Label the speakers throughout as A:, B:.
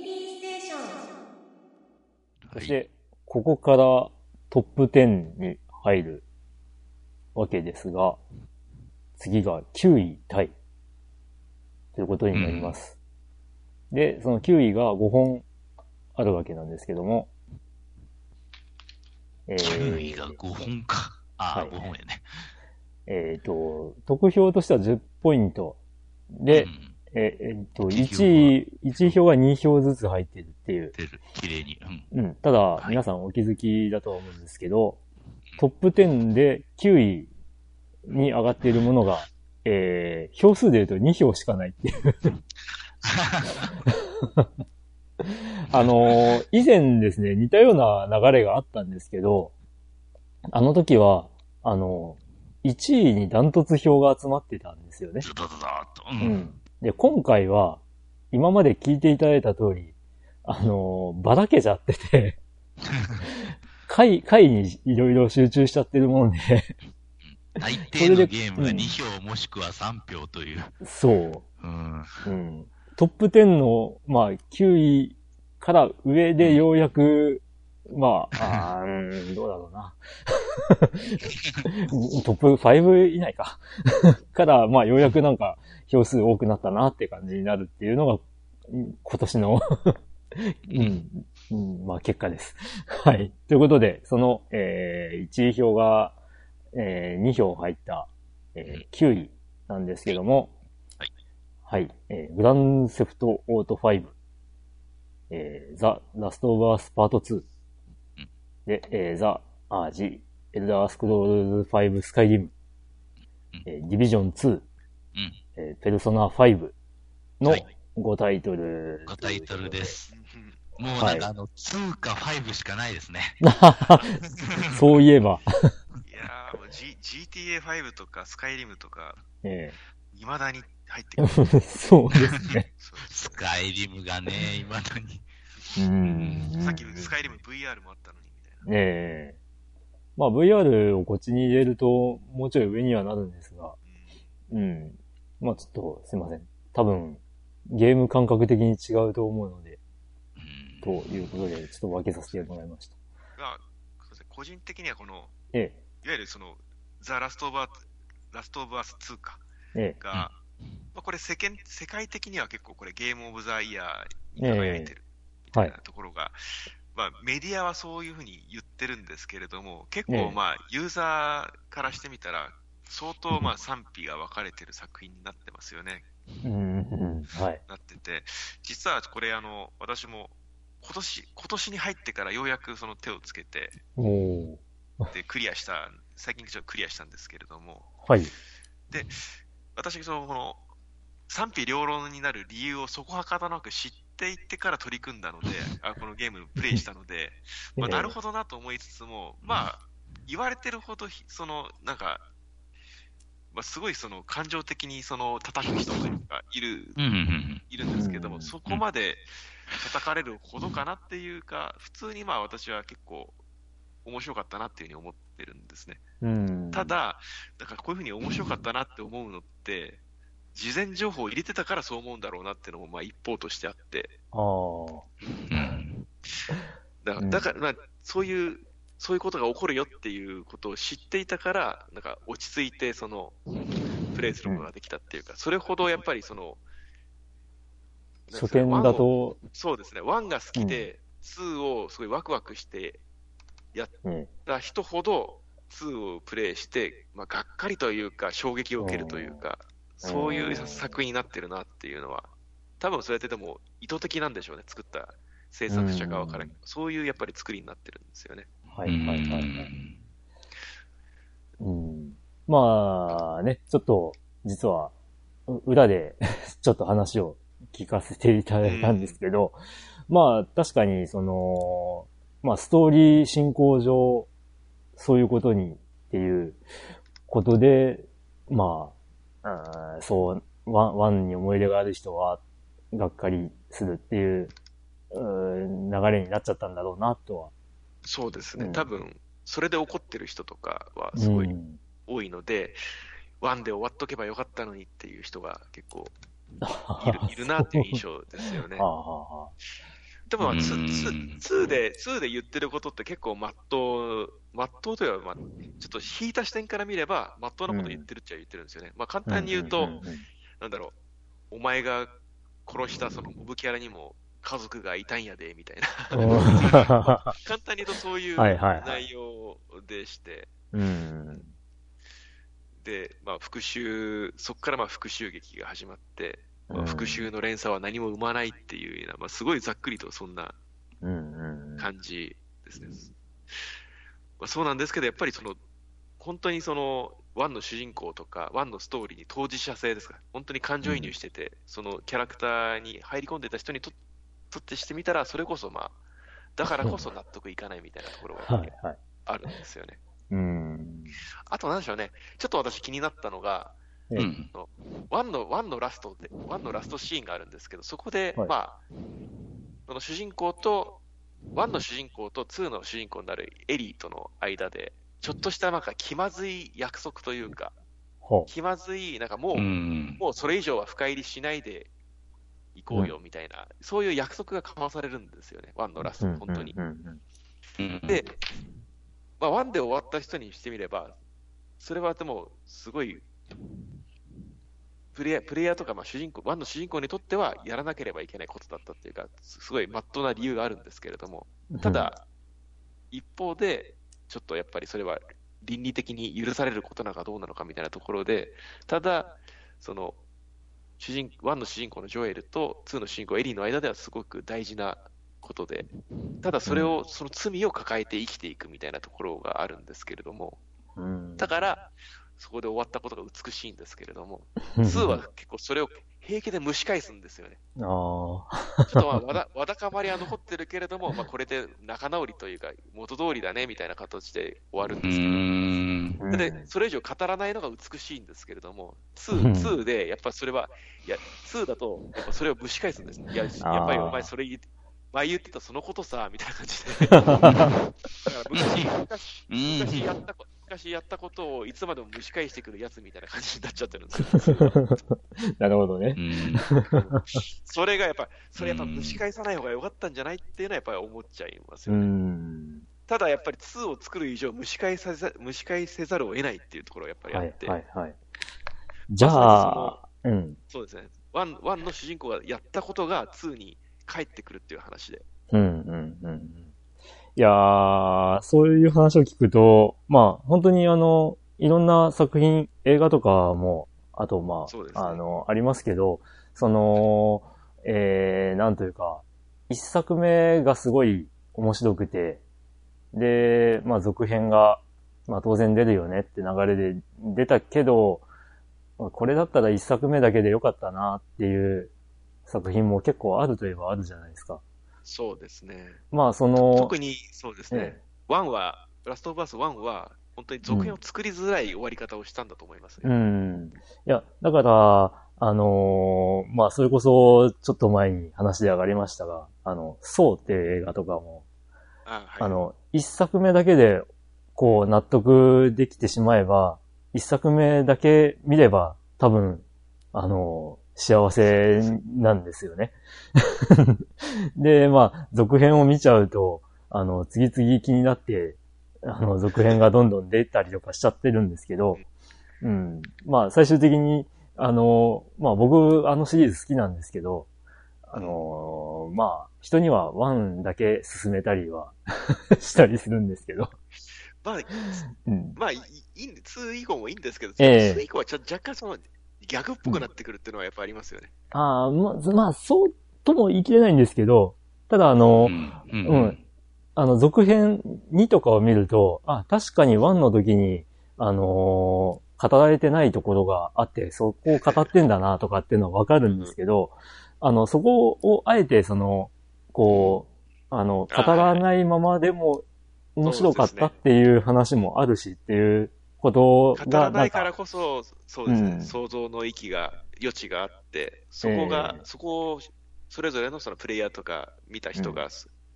A: ミリーステーション。
B: そして、ここからトップ10に入るわけですが、次が9位タイということになります。で、その9位が5本あるわけなんですけども、え
C: 9位が5本か。ああ、
B: はい
C: 5本やね。
B: えっ、と、得票としては10ポイント。で、
C: うん
B: ええっと、
C: 適
B: 1位、1位票が2票ずつ入ってるっていう。
C: 出る。綺麗に。うん。
B: うん。ただ、
C: い
B: 皆さんお気づきだとは思うんですけど、トップ10で9位に上がっているものが、えー、票数で言うと2票しかないっていう。あのー以前ですね、似たような流れがあったんですけど、あの時は、あのー、1位にダントツ票が集まってたんですよね。
C: ズドドドーっと。う。
B: うんん。で、今回は、今まで聞いていただいた通り、あのーばらけちゃってて、回、回にいろいろ集中しちゃってるもんで、
C: 大抵のゲームが
B: うん
C: 2票もしくは3票という。
B: そう。
C: うん。
B: うん。トップ10の、まあ、9位から上でようやく、まあ、あどうだろうな。トップ5以内か。から、まあ、ようやくなんか、票数多くなったなって感じになるっていうのが、うん今年の、うん、うん、まあ、結果です。はい。ということで、その、えー、1位票が、えー、2票入った、えー、9位なんですけども、
C: はい。
B: はい。えー、グランセフトオート5、えー、ザ・ラストオブアースパート2、
C: うん
B: で、えー、ザ・アージ、エルダースクロールズ5スカイリム、
C: うん
B: えー、ディビジョン2、
C: うん。
B: えー、ペルソナ5の
C: はい
B: 5タイトル。
C: 5タイトルで。す。
D: うん
C: もうなんかあの、2か5しかないですね。
B: そういえば、
D: いやーもう、G、GTA5 とかスカイリムとか、
B: え
D: 未だに入ってくる。
B: ーそうですね。
C: スカイリムがね、未だに。
B: うん
D: さっきスカイリム VR もあったの。
B: ええ。まあ VR をこっちに入れると、もうちょい上にはなるんですが、うん。まあちょっと、すいません。多分、ゲーム感覚的に違うと思うので、
C: うん。
B: ということで、ちょっと分けさせてもらいました。
D: が、そうですね。個人的にはこの、
B: え
D: いわゆるその、ザ・ラスト・オブ・アーラスト・オブ・アース2か、
B: え、え。
D: が、まあ、これ世間、世界的には結構これゲーム・オブ・ザ・イヤーに輝いてる。みたいなところが、まあメディアはそういうふうに言ってるんですけれども、結
B: ええ
D: 構まあユーザーからしてみたら、相当まあ賛否が分かれてる作品になってますよね。
B: はい。
D: なってて、実はこれあの、私も今年、今年に入ってからようやくその手をつけて、で、クリアした、最近ちょっとクリアしたんですけれども、
B: はい。
D: 私、その、この、賛否両論になる理由をそこはかとなく知っていってから取り組んだので、あこのゲームプレイしたので、まあ、
B: ええ
D: なるほどなと思いつつも、まあ、言われてるほどひ、その、なんか、まあ、すごいその感情的にその叩く人というかいる、いるんですけども、
B: うん
D: そこまで叩かれるほどかなっていうか、普通にまあ私は結構面白かったなっていうふうに思ってるんですね。
B: うん。
D: た、だ、だからこういうふうに面白かったなって思うのって、事前情報を入れてたからそう思うんだろうなっていうのもまあ一方としてあって、
B: ああ。
C: うん。
D: だから、
B: うん。
D: だからまあそういう、そういうことが起こるよっていうことを知っていたから、なんか落ち着いてその、プレイすることができたっていうか、それほどやっぱりその、
B: 初見だと、
D: そうですね、1が好きで、2をすごいワクワクしてやっ
B: ね、
D: た人ほど、2をプレイして、まあ、がっかりというか、衝撃を受けるというか、
B: うん
D: そういう作品になってるなっていうのは、多分それってでも意図的なんでしょうね、作った制作者側から
B: うん。
D: そういうやっぱり作りになってるんですよね。
B: はいはいはいはい。うん。まあね、ちょっと、実は、う裏で、ちょっと話を聞かせていただいたんですけど、まあ確かに、その、まあストーリー進行上、そういうことにっていうことで、まあ、そう、 one、one に思い入れがある人は、がっかりするっていう、流れになっちゃったんだろうな、とは。
D: そうですね、
B: うん
D: 多分それで怒ってる人とかはすごい
B: うん
D: 多いので、1で終わっとけばよかったのにっていう人が結構いる いるなっていう印象ですよね
B: は。あはあはあ
D: でもまあ、
C: うん
D: 2, 2で、2で言ってることって結構まっとう、まっとうというか、まあ、ちょっと引いた視点から見れば、まっとうなこと言ってるっちゃ言ってるんですよね。まあ簡単に言うと、
B: んんん
D: なんだろう、お前が殺したそのモブキャラにも家族がいたんやで、みたいな。
B: う ん
D: 簡単に言うとそういう
B: はいはいはい
D: 内容でして、
B: うん。
D: で、まあ復讐、そこからまあ復讐劇が始まって、まあ
B: うん
D: 復讐の連鎖は何も生まないっていうような、まあすごいざっくりとそんな
B: うんうんうん。
D: 感じですね。まあ、そうなんですけど、やっぱりその、本当にその、ワンの主人公とか、ワンのストーリーに当事者性ですか、本当に感情移入してて、そのキャラクターに入り込んでた人にととってしてみたら、それこそまあ、だからこそ納得いかないみたいなところが
B: はいはい。
D: あるんですよね。
B: うん。
D: あとなんでしょうね、ちょっと私気になったのが、
B: え
C: うん。
D: one の、 one のラストで、 one のラストシーンがあるんですけど、そこで、
B: はい
D: まあ、その主人公と、 one の主人公と two の主人公になるエリーとの間で、ちょっとしたなんか気まずい約束というか、
B: ほ
D: 気まずい、なんかもう、
C: うん。
D: もうそれ以上は深入りしないで行こうよみたいな、そういう約束が交わされるんですよね、ワンのラス
B: う。
D: ト、本当に。
B: うんうん
C: うん
D: で、まあ、ワンで終わった人にしてみれば、それはでも、すごい、プレイヤープレイヤーとか、まあ、主人公、ワンの主人公にとってはやらなければいけないことだったっていうか、すすごい真っ当な理由があるんですけれども、
B: うん。
D: た、だ、一方で、ちょっとやっぱりそれは倫理的に許されることなのかどうなのかみたいなところで、ただ、その、主人、1の主人公のジョエルと2の主人公エリーの間ではすごく大事なことで、ただそれを、その罪を抱えて生きていくみたいなところがあるんですけれども、
B: うん。
D: だから、そこで終わったことが美しいんですけれども、
B: うん
D: 2は結構それを平気で蒸し返すんですよね。
B: ああ。
D: ちょっとまあわだ わだかまりは残ってるけれども、まあ、これで仲直りというか、元通りだねみたいな形で終わるん
C: う
D: ですけど、
C: ん。
B: うん
D: で、それ以上語らないのが美しいんですけれども、
B: うん
D: 2、2で、やっぱそれは、いや、2だと、やっぱそれを蒸し返すんですね。いや、やっぱりお前それ言って、前言ってたそのことさ、みたいな感じで。だから昔、昔、
C: うん
D: 昔やったこ昔やったことをいつまでも蒸し返してくるやつみたいな感じになっちゃってるんですよ。
B: なるほどね
C: う。ん。
D: それがやっぱ、それやっぱ蒸し返さない方が良かったんじゃないっていうのはやっぱり思っちゃいます
B: う
D: よね。
B: ん。
D: ただやっぱり2を作る以上蒸し返さざ蒸し返せざるを得ないっていうところがやっぱりあ
B: はい
D: って、
B: はいはい。じゃあ、うん。
D: そうですね。1, 1の主人公がやったことが2に返ってくるっていう話で。
B: うんうんうん。いやー、そういう話を聞くと、まあ、本当にあの、いろんな作品、映画とかも、あとま
D: そうですね
B: あ、あの、ありますけど、その、えー、なんというか、一作目がすごい面白くて、で、まあ続編が、まあ当然出るよねって流れで出たけど、まあこれだったら一作目だけでよかったなっていう作品も結構あるといえばあるじゃないですか。
D: そうですね。
B: まあその、
D: 特にそうですね
B: え。
D: 1は、ラストオブアース1は、本当に続編を作りづらい終わり方をしたんだと思いますね。
B: うん。いや、だから、あのーまあ、それこそ、ちょっと前に話で上がりましたが、あの、そうっていう映画とかも、
D: あはい、
B: あの、一作目だけで、こう、納得できてしまえば、一作目だけ見れば、多分、あのー幸せなんですよね。で、まあ、続編を見ちゃうと、あの、次々気になって、あの、続編がどんどん出たりとかしちゃってるんですけど、うん。まあ、最終的に、あの、まあ僕、あのシリーズ好きなんですけど、あの、まあ、人にはワンだけ進めたりは したりするんですけど、
D: まあ、
B: うん。
D: まあ、いいいんで、2以降もいいんですけど、
B: ええ
D: 2以降はちょ若干その、ギャグっぽくなってくるっていうのはやっぱありますよね。
B: ああ、ま、まあ、そうとも言い切れないんですけど、ただあの、
C: うん。
B: うんあの、続編2とかを見ると、あ、確かに1の時に、あのー語られてないところがあって、そこを語ってんだなとかっていうのはわかるんですけど、あの、そこをあえてその、こう、あの、語らないままでも面白かったっていう話もあるしっていうこと
D: 語
B: が、
D: らないから
B: か
D: こそ、そうですね、
B: うん。
D: 想像の域が、余地があって、そこが、
B: ええ。
D: そこを、それぞれのそのプレイヤーとか見た人が、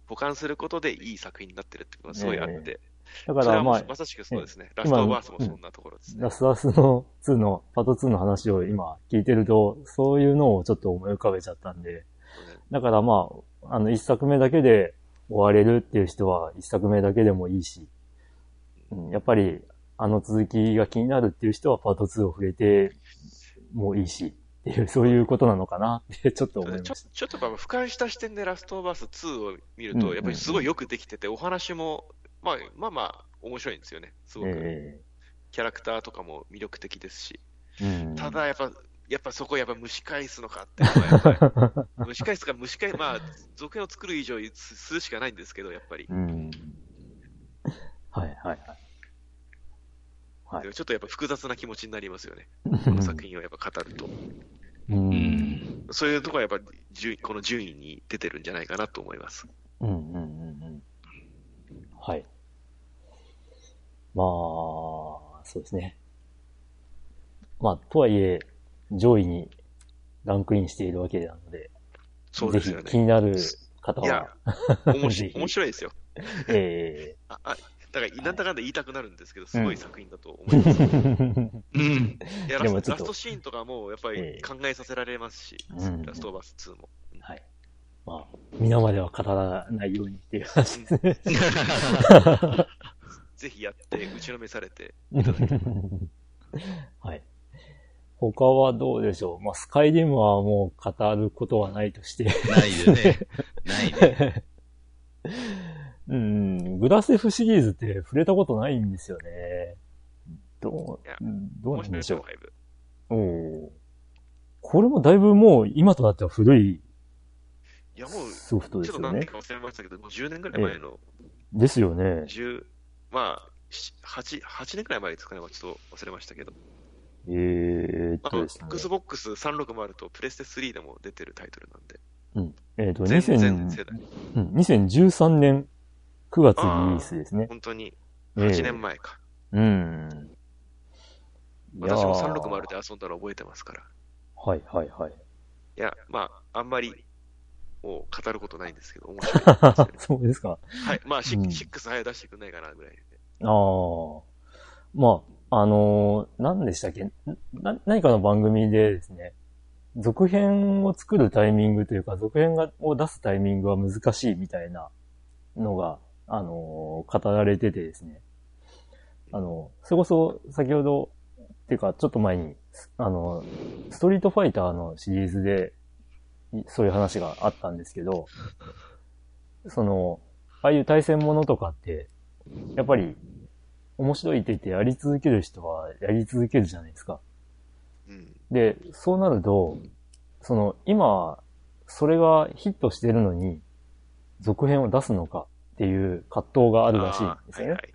D: 補完することでいい作品になってるってことがすごいあって、
B: だからまあ
D: まさしくそうですね。ラストオブアースもそんなところですね。
B: ラ。スラスの2の、パート2の話を今聞いてると、そういうのをちょっと思い浮かべちゃったんで、だからまあ、あの、一作目だけで終われるっていう人は、一作目だけでもいいし、うん、やっぱり、あの続きが気になるっていう人はパート2を触れてもいいし、っていう、そういうことなのかなってちょっと思いま
D: ちょ
B: した。
D: ちょっと俯瞰した視点でラストバース2を見ると、やっぱりすごいよくできてて、お話も、まあまあまあ、面白いんですよね。すごく。
B: え
D: キャラクターとかも魅力的ですし。
B: えうん
D: ただやっぱ、やっぱそこやっぱ蒸し返すのかっていう 蒸し返すか蒸し返、まあ、続編を作る以上すするしかないんですけど、やっぱり。
B: うん。はいはいはい。はい
D: ちょっとやっぱ複雑な気持ちになりますよね。この作品をやっぱ語ると。
B: う。
C: うんん。
D: そういうところはやっぱ順位この順位に出てるんじゃないかなと思います。
B: うんうんうんうん。はい。まあ、そうですね。まあ、とはいえ、上位にランクインしているわけなので、
D: そうですよ
B: ぜひ気に
D: ね。
B: なる方
D: いや
B: は、
D: 面白いですよ。
B: え
D: ああだから、なんだかんだ言いたくなるんですけど、すごい作品だと思います。
B: ー
C: うん。
D: いやラスラストシーンとかも、やっぱ
B: ええ
D: り考えさせられますし、
B: うん
D: ラストオーバース2も。
B: はい。まあ、皆までは語らないようにっていう話ですね。
D: ぜひやって、打ちのめされて、
B: はい。他はどうでしょう？まあ、スカイリムはもう語ることはないとして。
C: ないでね。ないね。
B: うん、グラセフシリーズって触れたことないんですよね。ど
D: いや
B: う、どうなんでしょう。
D: 5。
B: おーこれもだいぶもう今となっては古い
D: いや、もう、
B: ソフトですよね
D: ちょっと何年。か忘れましたけど、もう10年ぐらい前の、
B: ですよね。
D: 10、まあ、し8、8年くらい前ですかね、まあちょっと忘れましたけど。
B: えーとですね。
D: Xbox 360とプレステ3でも出てるタイトルなんで、
B: うん。えーっと、
D: 全然
B: 2000
D: 世代。
B: うん2013年9月リリースですね。
D: 本当に
B: えー
D: 8年前か。
B: うん。いやー
D: 私も360で遊んだの覚えてますから。
B: はいはいはい。
D: いや、まあ、あんまり、もう語ることないんですけど、面白いね。
B: そうですか。
D: はい。まあ、シ
B: うん
D: ックス早く出してくんないかな、ぐらいで。
B: ああ。まあ、あのー何でしたっけ？な、何かの番組でですね、続編を作るタイミングというか、続編がを出すタイミングは難しいみたいなのが、あのー語られててですね。あの、それこそ先ほど、っていうかちょっと前に、あの、ストリートファイターのシリーズで、いそういう話があったんですけど、その、ああいう対戦ものとかって、やっぱり、面白いって言ってやり続ける人はやり続けるじゃないですか。
D: うん。
B: で、そうなると、その、今、それがヒットしてるのに、続編を出すのかっていう葛藤があるらしいんですよね。
D: あーはいはい。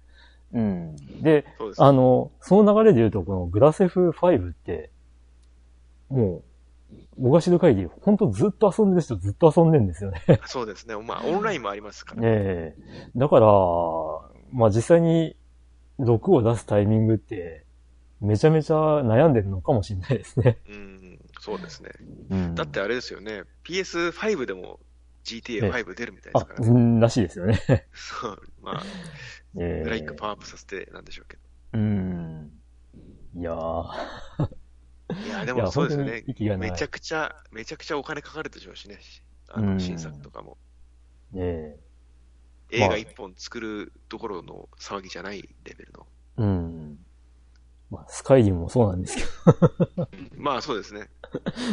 B: うん。で。あの、その流れで言うと、このグラセフ5って、もう、僕が知る限り、ほんとずっと遊んでる人ずっと遊んでるんですよね。
D: そうですね。まあ、オンラインもありますから。
B: ええだから、まあ実際に毒を出すタイミングって、めちゃめちゃ悩んでるのかもしれないですね。
D: うん、そうですね。
B: うん
D: だってあれですよね。PS5 でも GTA5 出るみたいで
B: あ
D: すから、、
B: うんらしいですよね。
D: そう。まあ、
B: ええ
D: グラフィックパワーアップさせてなんでしょうけ
B: うん。いやー、
D: ど。いや、でもそうですよねめちゃくちゃ、めちゃくちゃお金かかるでしょうしね。あ
B: うん
D: の、新作とかも。
B: ねえ。
D: 映
B: まあ
D: 画一本作るところの騒ぎじゃないレベルの。
B: うん。まあ、スカイリムもそうなんですけど。
D: まあそうですね。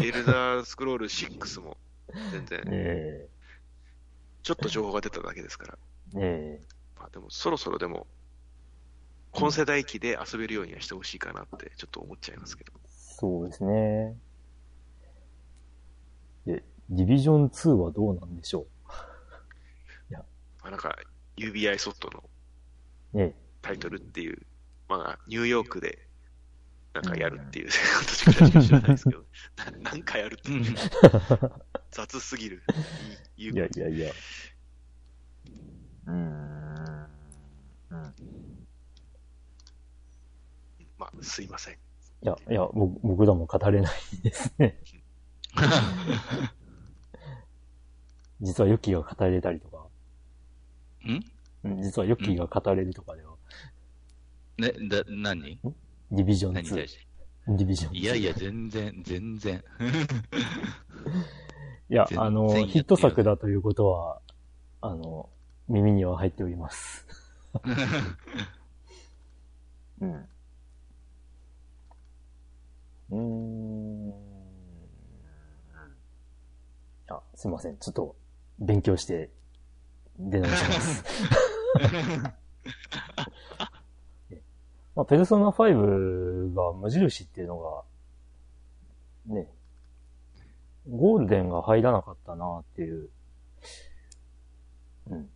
D: エルダースクロール6も全然、
B: え
D: ちょっと情報が出ただけですから。
B: えええ
D: まあでもそろそろでも、今世代機で遊べるようにはしてほしいかなってちょっと思っちゃいますけど。
B: そうですね。で、ディビジョン2はどうなんでしょ
D: まあなんか UBI ソフトのタイトルっていう、まあニューヨークでなんかやるっていう、私ぐらいしか知らないですけど、ななんかやるって
C: う
D: いうん雑すぎる。い
B: いやいやいや。うーん。うん。
D: まあすいません。
B: いや、いや、僕僕らも語れないですね。実はヨッキーが語れたりとか、
C: ん？
B: 実はヨッキーが語れるとかでは、
C: ね、だ、何？
B: ディビジョン2
C: 何に対、して？
B: ディビジョン2。
C: いやいや、全然、全然。
B: いや、
C: 全
B: あの、
C: 然やって
B: ヒット作だということは、あの、耳には入っております。うん。うーん。あ、すいません。ちょっと、勉強して、出直します。まあ、ペルソナ5が無印っていうのが、ね、ゴールデンが入らなかったなっていう。うん。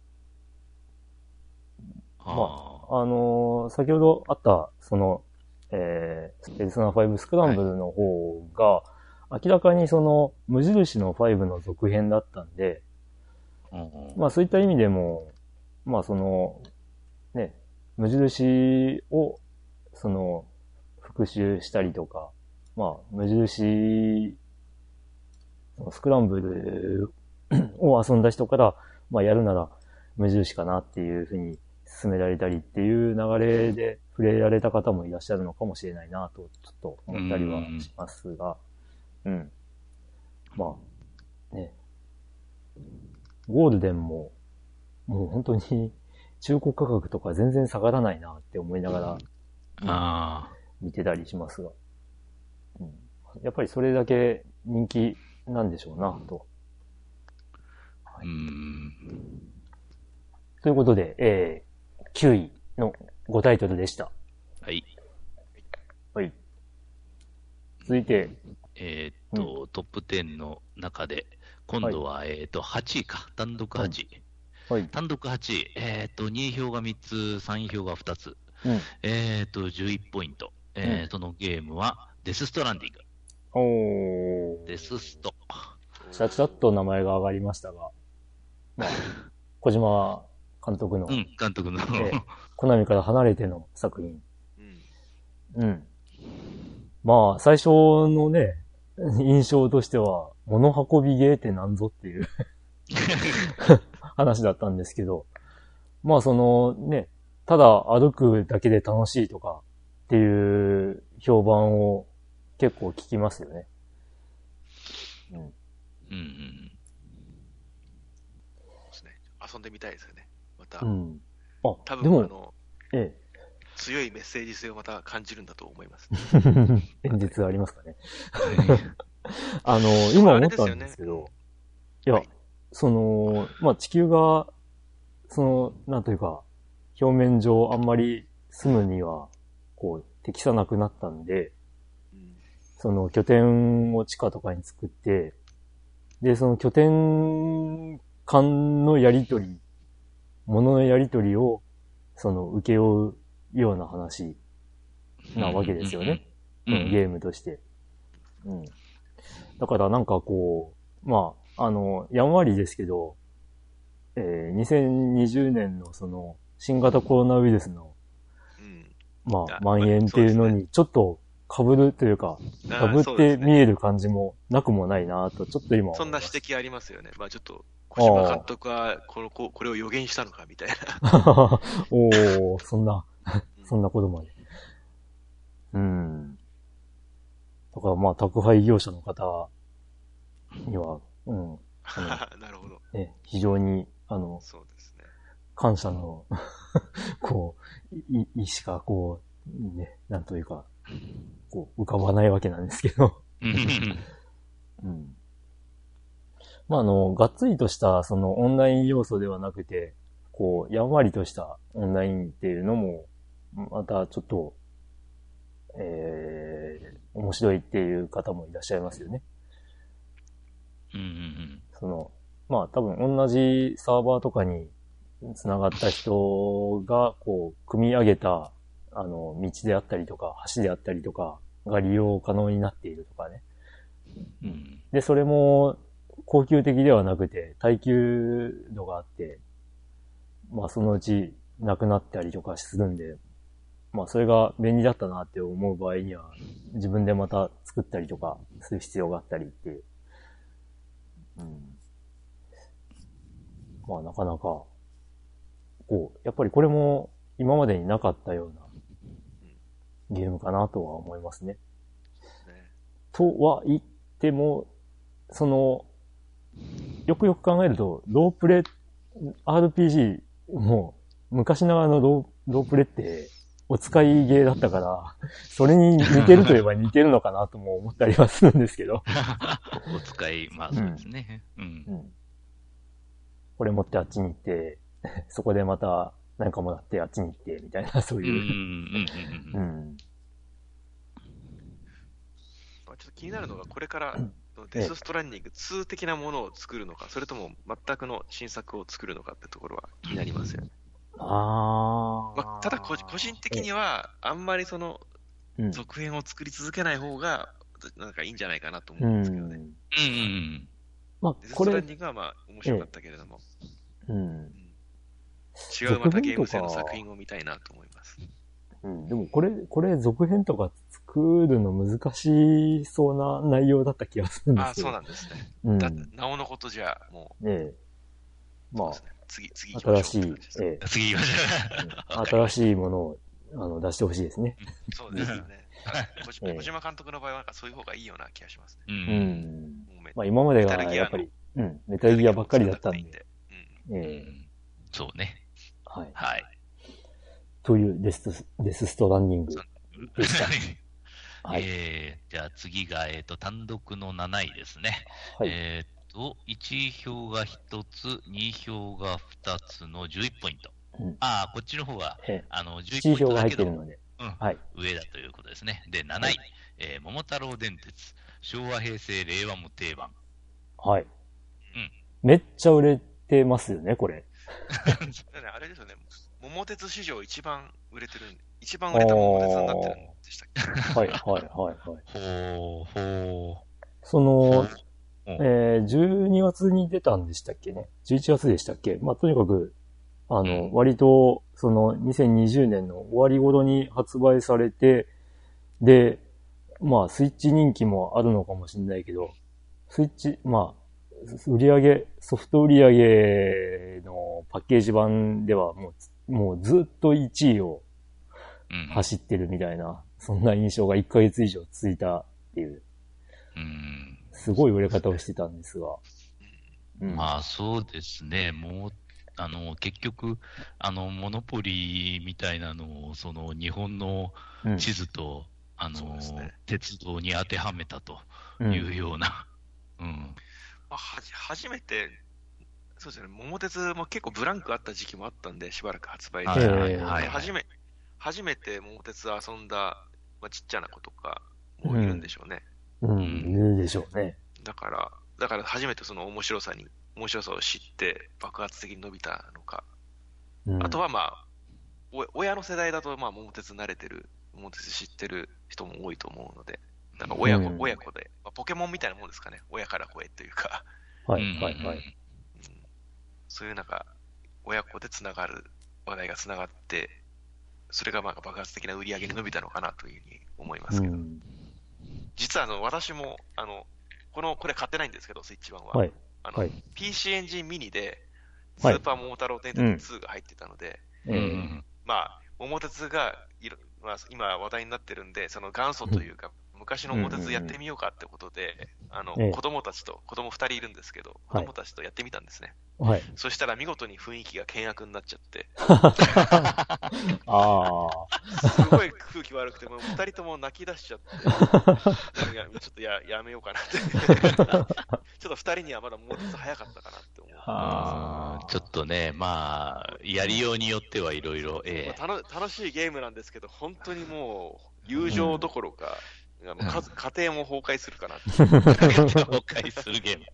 C: あ
B: あのー先ほどあった、その、えー、ペルソナ5スクランブルの方が、明らかにその、無印の5の続編だったんで、
C: あ。うんうん
B: まあそういった意味でも、まあその、ね、無印を、その、復習したりとか、まあ無印、スクランブルを遊んだ人から、まあやるなら無印かなっていうふうに進められたりっていう流れで触れられた方もいらっしゃるのかもしれないなと、ちょっと思ったりはしますが、うん。まあ、ね。ゴールデンも、もう本当に中古価格とか全然下がらないなって思いながら
C: あ
B: 見てたりしますが、うん、やっぱりそれだけ人気なんでしょうなと。
C: あ。うん。
B: ということで、えー、9位の5タイトルでした。
C: はい。
B: はい。続いて、
C: えーっと、トップ10の中で、今度は、えーっと、8位か。単独8位。
B: はい。
C: 単独8位。えーっと、2位票が3つ、3位票が2つ。
B: うん。
C: えーっと、11ポイント。えー
B: うん
C: そのゲームは、デスストランディング。
B: おー。
C: デススト。
B: ちらちらっと名前が上がりましたが、まあ、小島監督の
C: う、ん、監督の。
B: ええコナミから離れての作品。
D: うん。
B: うん。まあ、最初のね、印象としては、物運びゲーってなんぞっていう 話だったんですけど、まあそのね、ただ歩くだけで楽しいとかっていう評判を結構聞きますよね。うん。
C: うんうん
D: そうですね。遊んでみたいですよね。また、
B: うん。あ、
D: 多
B: でも、
D: 分あの、
B: え
D: 強いメッセージ性をまた感じるんだと思います。
B: え、演説ありますかね。
C: うん。
B: あの、今思ったんですけど、いや、
D: はい
B: その、まあ、地球が、その、なんというか、表面上あんまり住むには、こう、適さなくなったんで、
D: うん
B: その拠点を地下とかに作って、で、その拠点間のやりとり、物のやりとりを、その、受け負うような話なわけですよね。ゲームとして。うん。だからなんかこう、まあ、あの、やんわりですけど、えー、2020年のその、新型コロナウイルスの、
D: うん。
B: まあ、
D: あ
B: 蔓延っていうのに、ちょっと被るというか、被って見える感じもなくもないなと、ちょっと今
D: そんな指摘ありますよね。まあちょっと、小島監督はこのここれを予言したのかみたいな。
B: おー、そんな、そんなことまで。うん。だからまあ、宅配業者の方には、うん、
D: なるほど。
B: ね、非常に、あの、
D: そうですね。
B: 感謝の、こう、い、意志がこう、ね、なんというか、こう、浮かばないわけなんですけど。
C: うん
B: うん。まあ、あの、がっつりとした、その、オンライン要素ではなくて、こう、やんわりとしたオンラインっていうのも、またちょっと、えー、面白いっていう方もいらっしゃいますよね。
C: うんうん
B: その、まあ多分同じサーバーとかに繋がった人が、こう、組み上げた、あの、道であったりとか、橋であったりとかが利用可能になっているとかね。
C: うんうん
B: で、それも、高級的ではなくて、耐久度があって、まあそのうちなくなったりとかするんで、まあそれが便利だったなって思う場合には、自分でまた作ったりとかする必要があったりっていう。うん。まあなかなか、こう、やっぱりこれも今までになかったようなゲームかなとは思いますね。
D: ね
B: とは言っても、その、よくよく考えると、ロープレ、RPG、もう、昔ながらのローロープレって、お使いゲーだったから、それに似てるといえば似てるのかなとも思ったりはするんですけど、
C: お使い、まあそうですね。うん。
B: うん。これ持ってあっちに行って、そこでまた何かもらってあっちに行って、みたいな、そう
C: うん、うん、
B: いう。
C: うん、
D: ちょっと気になるのが、これから
B: ん
D: デス・ストランディング2的なものを作るのか、それとも全くの新作を作るのかってところは気になりますよね。
B: あー。
D: まあ、ただ個人、個人的には、あんまりその
B: うん、
D: 続編を作り続けない方が、なんかいいんじゃないかなと思
B: う
D: うんですけどね。
B: ん。
C: うん、うん。
B: まあ
D: デ、ス・
B: これ
D: ストラン、ディングはまあ面白かったけれども、
B: うん。
D: 違うまたゲーム性の作品を見たいなと思います。
B: うん。でも、これ、これ、続編とか作るの難しそうな内容だった気がするんで
D: ああ、
B: すよ。
D: そうなんですね。
B: うん。
D: なおのことじゃ、も
B: え。
D: う、
B: ま
D: そうですね。次、次
B: 新しいええ、
C: 次行きましょう。
B: 新しいものを、あの、出してほしいですね。
D: そうですね。はい小島監督の場合は、なんかそういう方がいいような気がしますね。
C: う。
B: うんまあ、今まではやっぱり、うん、メタルギアばっかりだったんで。
D: うん
B: え
C: う
B: え
C: んそうね。
B: はい。
C: はい。
B: というデス、デスストランディングでした。はい。
C: えー、じゃあ次が、えっ、と、単独の7位ですね。
B: はい。
C: えっ、と、1票が1つ、2票が2つの11ポイント。
B: うん
C: ああ、こっちの方が、
B: ええ、
C: あの、11
B: 7
C: ポイン
B: 票が
C: トだけど、
B: 入ってるので。
C: うん、
B: はい。
C: 上だということですね。で、7位、
B: はい
C: えー桃太郎電鉄、昭和、平成、令和無定番。
B: はい。
C: うん
B: めっちゃ売れてますよね、これ。
D: あれですよね。桃鉄史上一番売れてる、一番売れた桃鉄になってるんでしたっけ？
B: はい、はい、はい、はい。
C: ほう、ほ
B: その、
C: うん
B: えー、12月に出たんでしたっけね ?11 月でしたっけ？まあ、とにかく、あの、
C: うん
B: 割と、その、2020年の終わり頃に発売されて、で、まあ、スイッチ人気もあるのかもしれないけど、スイッチ、まあ、売り上げ、ソフト売り上げのパッケージ版ではもう、もうずっと1位を
C: う。うん。
B: 走ってるみたいな、そんな印象が1ヶ月以上続いたっていう、
C: うん。
B: すごい売れ方をしてたんですが。うん
C: まあそうですね、もう、あの、結局、あの、モノポリーみたいなのを、その日本の
B: うん
C: 地図と、あの
D: ね、
C: 鉄道に当てはめたと
B: うん
C: いうような、うん。
D: まあ、はじ初めて、そうですね、桃鉄も結構ブランクあった時期もあったんで、しばらく発売で。
C: はいはい
B: えー
C: はい。
D: 初め初めて桃鉄遊んだ、まあ、ちっちゃな子とかもいるんでしょうね。
B: うん、いるでしょうね。
D: だから、だから初めてその面白さに、面白さを知って爆発的に伸びたのか。
B: うん、
D: あとはまあ、お親の世代だとまあ桃鉄慣れてる、桃鉄知ってる人も多いと思うので、なんか親子、
B: うん。
D: 親子で、まあ、ポケモンみたいなもんですかね。親から子へというか、
B: はい、
C: うん
B: はい、はい。
D: うん。そういうなんか、親子でつながる話題がつながって、それがまあ爆発的な売り上げに伸びたのかなというふうに思いますけど、
B: うん。
D: 実はあの私もあのこのこれ買ってないんですけど、スイッチ版は。
B: はい、
D: あの
B: はい。
D: PC エンジンミニで、ス
B: はい。
D: ーパー桃太郎電鉄2が入ってたので、
C: うん。う
B: えー
C: ん。
D: まあ、桃鉄がいろ、まあ、今話題になってるんで、その元祖というか、昔の桃鉄やってみようかってことで、あの
B: ええ
D: 子供たちと、子供2人いるんですけど、子
B: はい
D: 供たちとやってみたんですね。
B: はい。
D: そしたら見事に雰囲気が険悪になっちゃって、
B: ああ、
D: すごい空気悪くて、もう2人とも泣き出しちゃって、いやちょっとややめようかなって。ちょっと2人にはまだもうちょっと早かったかなって思う。
B: あー
C: ちょっとね、まあ、やりようによってはいろいろ、え
D: まあ楽楽しいゲームなんですけど、本当にもう、友情どころか、あの家族家庭も崩壊するかなって。
C: え崩壊するゲーム。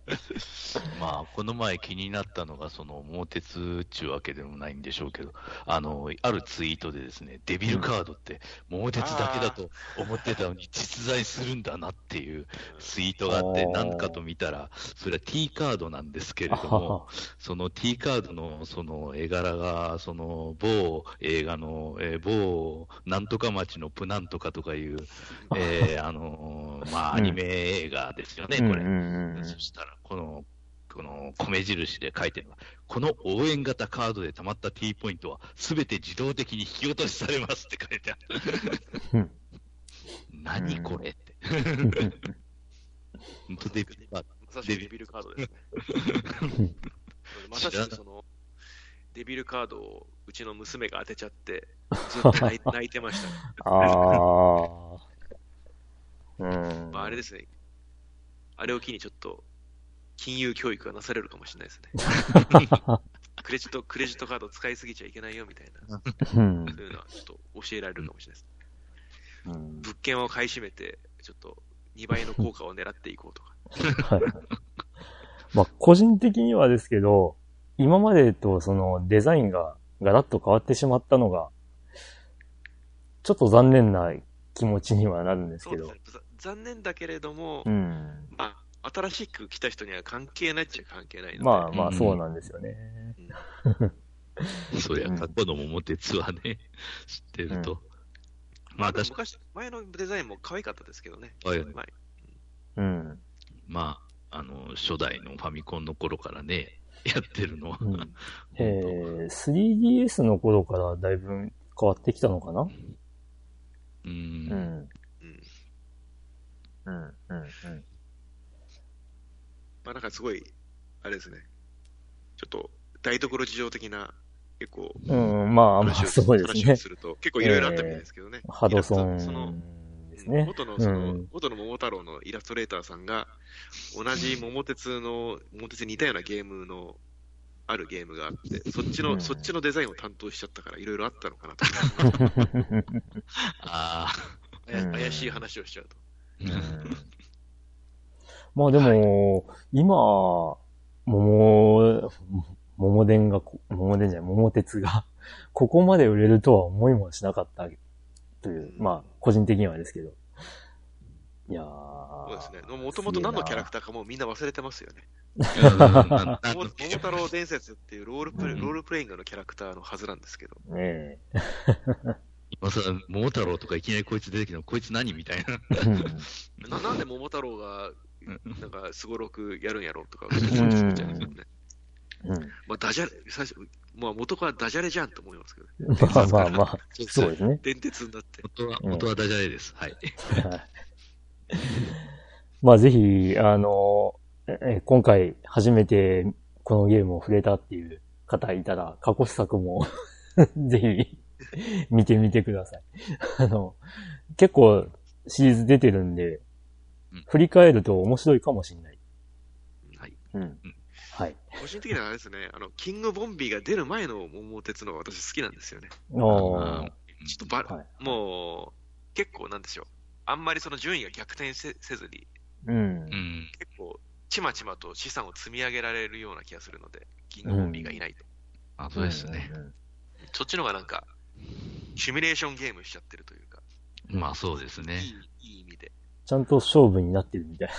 C: まあ、この前気になったのが、その、桃鉄っちゅうわけでもないんでしょうけど、あの、あるツイートでですね、デビルカードって桃鉄だけだと思ってたのに実在するんだなっていうツイートがあって、なんかと見たら、それは T カードなんですけれども、その T カードのその絵柄が、その某映画の、えー某なんとか町のプなんとかとかいう、えーあのーまあ、
B: うん
C: アニメ映画ですよね、これ。
B: うんうんうん
C: そしたら、この、この米印で書いてるのが、この応援型カードで貯まった T ポイントは、すべて自動的に引き落としされますって書いてある。
B: うん
C: 何これって。本当デビルカード
D: さしくデビルカードですね。まさしくその、デビルカードをうちの娘が当てちゃって、ずっと泣い 泣いてました、ね。
B: ああ。うん。
D: まあ、あれですね。あれを機にちょっと、金融教育がなされるかもしれないですね。クレジット、クレジットカード使いすぎちゃいけないよみたいな、
B: うん
D: そういうのはちょっと教えられるかもしれないです。
B: うん
D: 物件を買い占めて、ちょっと2倍の効果を狙っていこうとか。
B: はい。まあ、個人的にはですけど、今までとそのデザインがガラッと変わってしまったのが、ちょっと残念な気持ちにはなるんですけど
D: そうです。ね。ざ残念だけれども、
B: うん。
D: まあ、新しく来た人には関係ないっちゃ関係ないので。
B: まあまあ、
C: うん
B: そうなんですよね。
C: そりゃ、過去の桃鉄はね、知ってると。まあ、確か
D: 昔、前のデザインも可愛かったですけどね。
C: はい
D: 前
B: うん。
C: まあ、あの、初代のファミコンの頃からね、やってるのは、
B: うん えー、3DS の頃からだいぶ変わってきたのかな？
C: う。
B: うんん。
D: うん。
B: うん。うん。うん。
D: まあなんかすごい、あれですね。ちょっと、台所事情的な、結構、
B: うん、まあまあ、
D: 話を
B: そうですね
D: 話を。すると、結構いろいろあったみたいですけどね。
B: ハドソ
D: イラストその
B: ンですね。
D: 元の、その、
B: うん
D: 元の桃太郎のイラストレーターさんが、同じ桃鉄の、桃鉄に似たようなゲームの、あるゲームがあって、そっちの、
B: うん
D: そっちのデザインを担当しちゃったから、いろいろあったのかなと。
C: あ
D: 怪
B: うん
D: 怪しい話をしちゃうと。
C: あ、
B: うんまあでも、今、桃、桃電がこ、桃電じゃない、桃鉄が、ここまで売れるとは思いもしなかったという、まあ、個人的にはですけど。いやー。
D: そうですね。もともと何のキャラクターかもうみんな忘れてますよね。桃桃太郎伝説っていうロールプレイ、
C: うん
D: ロールプレイングのキャラクターのはずなんですけど。
B: ー。ね
C: 今さ、桃太郎とかいきなりこいつ出てきたの、こいつ何みたいな。
D: ななんで桃太郎が、なんか、すごろくやるんやろうとか、
B: ん
D: 思っちゃうんですよね。
B: うん
D: まあ、ダジャレ、最初、まあ、元からダジャレじゃんと思いますけど、ね、
B: まあまあまあ、そうですね。
D: 電鉄になって。
C: 元は、
B: うん
C: 元はダジャレです。はい。
B: まあぜひ、あの、え今回初めてこのゲームを触れたっていう方いたら、過去作も ぜひ 見てみてください。あの、結構シリーズ出てるんで
C: うん、
B: 振り返ると面白いかもしれない。
D: はい。
B: うん。はい。
D: 個人的にはあれですね、あの、キングボンビーが出る前の桃鉄の私好きなんですよね。
B: お
C: あ
B: ー
D: ちょっとば、
B: はい
D: もう、結構なんでしょう。あんまりその順位が逆転せせずに、
B: うん
C: う。ん。
D: 結構、ちまちまと資産を積み上げられるような気がするので、キングボンビーがいないと。
C: あ、そうですね。
B: うん
D: そっちの方がなんか、シミュレーションゲームしちゃってるというか、
C: まあそうですね。
D: いい、いい意味で。
B: ちゃんと勝負になってるみたいな